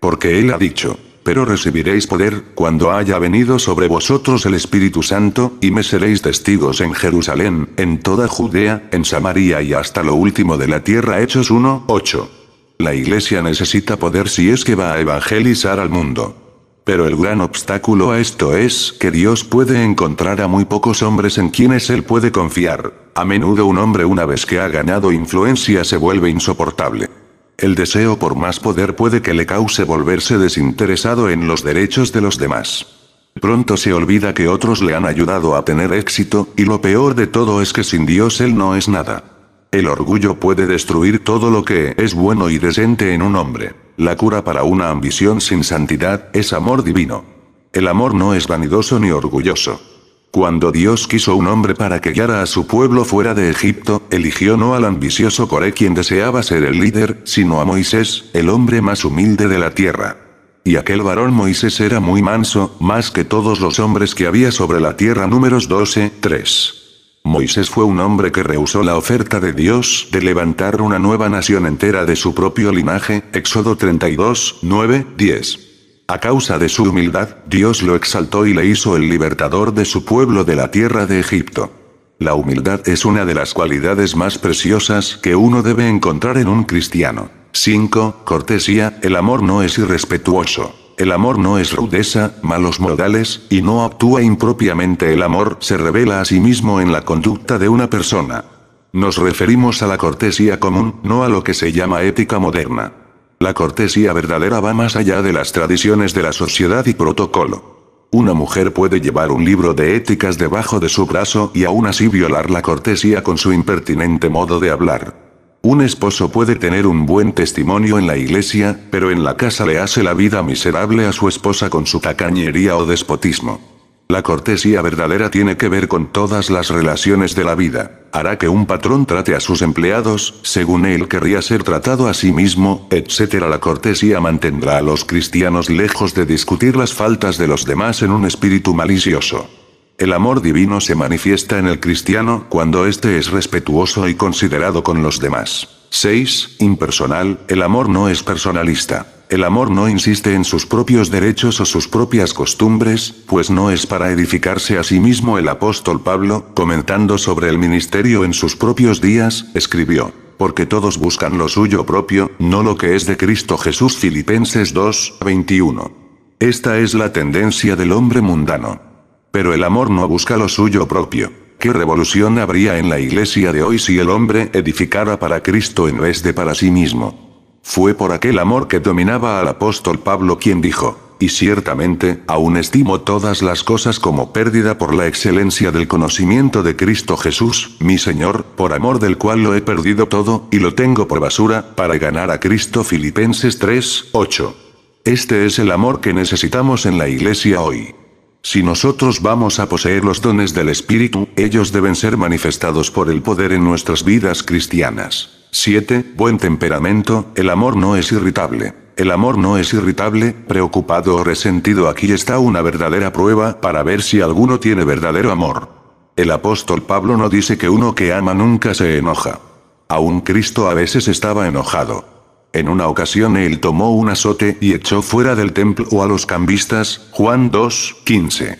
Porque Él ha dicho, pero recibiréis poder, cuando haya venido sobre vosotros el Espíritu Santo, y me seréis testigos en Jerusalén, en toda Judea, en Samaria y hasta lo último de la tierra. Hechos 1, 8. La iglesia necesita poder si es que va a evangelizar al mundo. Pero el gran obstáculo a esto es que Dios puede encontrar a muy pocos hombres en quienes Él puede confiar. A menudo un hombre una vez que ha ganado influencia se vuelve insoportable. El deseo por más poder puede que le cause volverse desinteresado en los derechos de los demás. Pronto se olvida que otros le han ayudado a tener éxito, y lo peor de todo es que sin Dios él no es nada. El orgullo puede destruir todo lo que es bueno y decente en un hombre. La cura para una ambición sin santidad es amor divino. El amor no es vanidoso ni orgulloso. Cuando Dios quiso un hombre para que guiara a su pueblo fuera de Egipto, eligió no al ambicioso Coré quien deseaba ser el líder, sino a Moisés, el hombre más humilde de la tierra. Y aquel varón Moisés era muy manso, más que todos los hombres que había sobre la tierra. Números 12, 3. Moisés fue un hombre que rehusó la oferta de Dios de levantar una nueva nación entera de su propio linaje, Éxodo 32, 9, 10. A causa de su humildad, Dios lo exaltó y le hizo el libertador de su pueblo de la tierra de Egipto. La humildad es una de las cualidades más preciosas que uno debe encontrar en un cristiano. 5. Cortesía, el amor no es irrespetuoso. El amor no es rudeza, malos modales, y no actúa impropiamente. El amor se revela a sí mismo en la conducta de una persona. Nos referimos a la cortesía común, no a lo que se llama ética moderna. La cortesía verdadera va más allá de las tradiciones de la sociedad y protocolo. Una mujer puede llevar un libro de éticas debajo de su brazo y aún así violar la cortesía con su impertinente modo de hablar. Un esposo puede tener un buen testimonio en la iglesia, pero en la casa le hace la vida miserable a su esposa con su tacañería o despotismo. La cortesía verdadera tiene que ver con todas las relaciones de la vida. Hará que un patrón trate a sus empleados, según él querría ser tratado a sí mismo, etc. La cortesía mantendrá a los cristianos lejos de discutir las faltas de los demás en un espíritu malicioso. El amor divino se manifiesta en el cristiano cuando éste es respetuoso y considerado con los demás. 6. Impersonal, el amor no es personalista. El amor no insiste en sus propios derechos o sus propias costumbres, pues no es para edificarse a sí mismo el apóstol Pablo, comentando sobre el ministerio en sus propios días, escribió, porque todos buscan lo suyo propio, no lo que es de Cristo Jesús Filipenses 2, 21. Esta es la tendencia del hombre mundano. Pero el amor no busca lo suyo propio. ¿Qué revolución habría en la iglesia de hoy si el hombre edificara para Cristo en vez de para sí mismo? Fue por aquel amor que dominaba al apóstol Pablo quien dijo, y ciertamente, aún estimo todas las cosas como pérdida por la excelencia del conocimiento de Cristo Jesús, mi Señor, por amor del cual lo he perdido todo, y lo tengo por basura, para ganar a Cristo Filipenses 3, 8. Este es el amor que necesitamos en la iglesia hoy. Si nosotros vamos a poseer los dones del Espíritu, ellos deben ser manifestados por el poder en nuestras vidas cristianas. 7. Buen temperamento, el amor no es irritable. El amor no es irritable, preocupado o resentido. Aquí está una verdadera prueba para ver si alguno tiene verdadero amor. El apóstol Pablo no dice que uno que ama nunca se enoja. Aún Cristo a veces estaba enojado. En una ocasión él tomó un azote y echó fuera del templo a los cambistas, Juan 2, 15.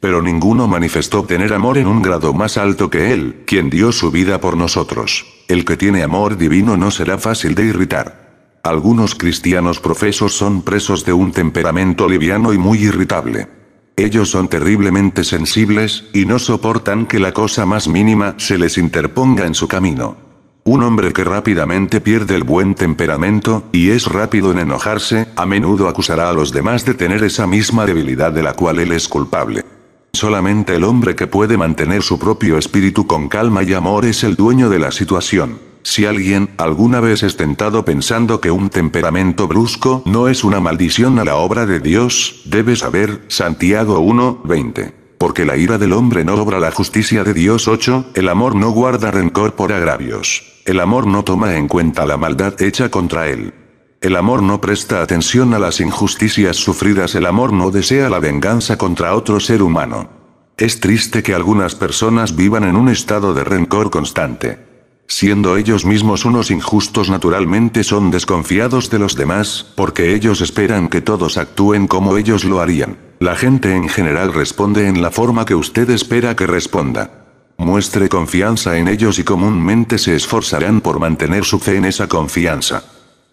Pero ninguno manifestó tener amor en un grado más alto que él, quien dio su vida por nosotros. El que tiene amor divino no será fácil de irritar. Algunos cristianos profesos son presos de un temperamento liviano y muy irritable. Ellos son terriblemente sensibles, y no soportan que la cosa más mínima se les interponga en su camino. Un hombre que rápidamente pierde el buen temperamento, y es rápido en enojarse, a menudo acusará a los demás de tener esa misma debilidad de la cual él es culpable. Solamente el hombre que puede mantener su propio espíritu con calma y amor es el dueño de la situación. Si alguien, alguna vez es tentado pensando que un temperamento brusco no es una maldición a la obra de Dios, debe saber, Santiago 1, 20. Porque la ira del hombre no obra la justicia de Dios 8, el amor no guarda rencor por agravios. El amor no toma en cuenta la maldad hecha contra él. El amor no presta atención a las injusticias sufridas, el amor no desea la venganza contra otro ser humano. Es triste que algunas personas vivan en un estado de rencor constante. Siendo ellos mismos unos injustos naturalmente son desconfiados de los demás, porque ellos esperan que todos actúen como ellos lo harían. La gente en general responde en la forma que usted espera que responda. Muestre confianza en ellos y comúnmente se esforzarán por mantener su fe en esa confianza.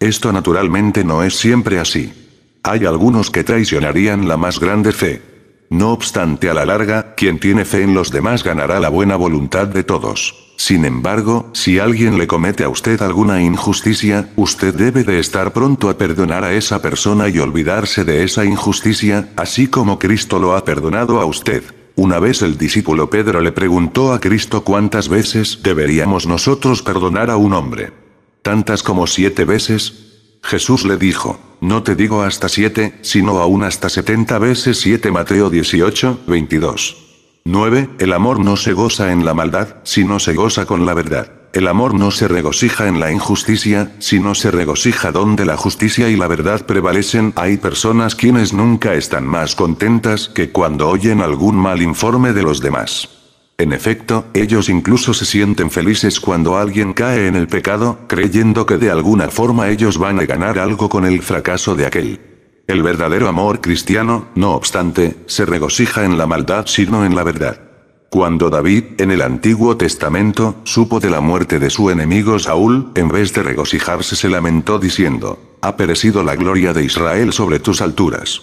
Esto naturalmente no es siempre así. Hay algunos que traicionarían la más grande fe. No obstante, a la larga, quien tiene fe en los demás ganará la buena voluntad de todos. Sin embargo, si alguien le comete a usted alguna injusticia, usted debe de estar pronto a perdonar a esa persona y olvidarse de esa injusticia, así como Cristo lo ha perdonado a usted. Una vez el discípulo Pedro le preguntó a Cristo cuántas veces deberíamos nosotros perdonar a un hombre. ¿Tantas como siete veces? Jesús le dijo, no te digo hasta siete, sino aún hasta setenta veces siete Mateo 18, 22. 9. El amor no se goza en la maldad, sino se goza con la verdad. El amor no se regocija en la injusticia, sino se regocija donde la justicia y la verdad prevalecen. Hay personas quienes nunca están más contentas que cuando oyen algún mal informe de los demás. En efecto, ellos incluso se sienten felices cuando alguien cae en el pecado, creyendo que de alguna forma ellos van a ganar algo con el fracaso de aquel. El verdadero amor cristiano, no obstante, se regocija en la maldad sino en la verdad. Cuando David, en el Antiguo Testamento, supo de la muerte de su enemigo Saúl, en vez de regocijarse se lamentó diciendo, ha perecido la gloria de Israel sobre tus alturas.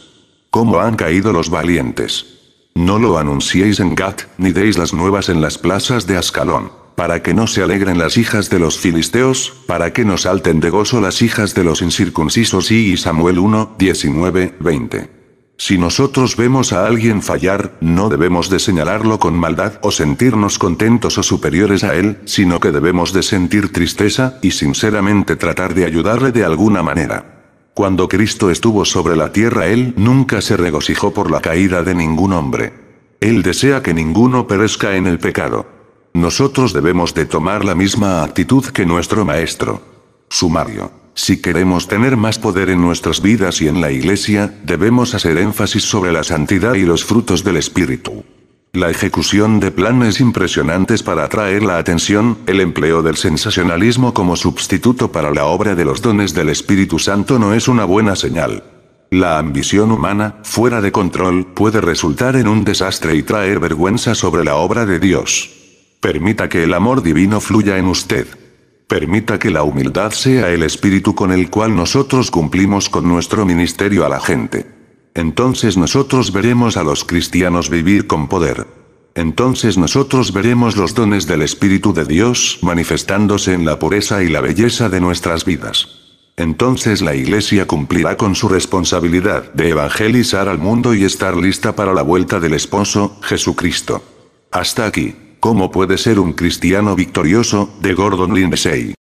¿Cómo han caído los valientes? No lo anunciéis en Gat, ni deis las nuevas en las plazas de Ascalón, para que no se alegren las hijas de los filisteos, para que no salten de gozo las hijas de los incircuncisos y Samuel 1, 19, 20. Si nosotros vemos a alguien fallar, no debemos de señalarlo con maldad o sentirnos contentos o superiores a él, sino que debemos de sentir tristeza, y sinceramente tratar de ayudarle de alguna manera. Cuando Cristo estuvo sobre la tierra Él nunca se regocijó por la caída de ningún hombre. Él desea que ninguno perezca en el pecado. Nosotros debemos de tomar la misma actitud que nuestro Maestro. Sumario. Si queremos tener más poder en nuestras vidas y en la Iglesia, debemos hacer énfasis sobre la santidad y los frutos del Espíritu. La ejecución de planes impresionantes para atraer la atención, el empleo del sensacionalismo como sustituto para la obra de los dones del Espíritu Santo no es una buena señal. La ambición humana, fuera de control, puede resultar en un desastre y traer vergüenza sobre la obra de Dios. Permita que el amor divino fluya en usted. Permita que la humildad sea el espíritu con el cual nosotros cumplimos con nuestro ministerio a la gente. Entonces nosotros veremos a los cristianos vivir con poder. Entonces nosotros veremos los dones del Espíritu de Dios manifestándose en la pureza y la belleza de nuestras vidas. Entonces la Iglesia cumplirá con su responsabilidad de evangelizar al mundo y estar lista para la vuelta del esposo, Jesucristo. Hasta aquí. ¿Cómo puede ser un cristiano victorioso? de Gordon Lindsay.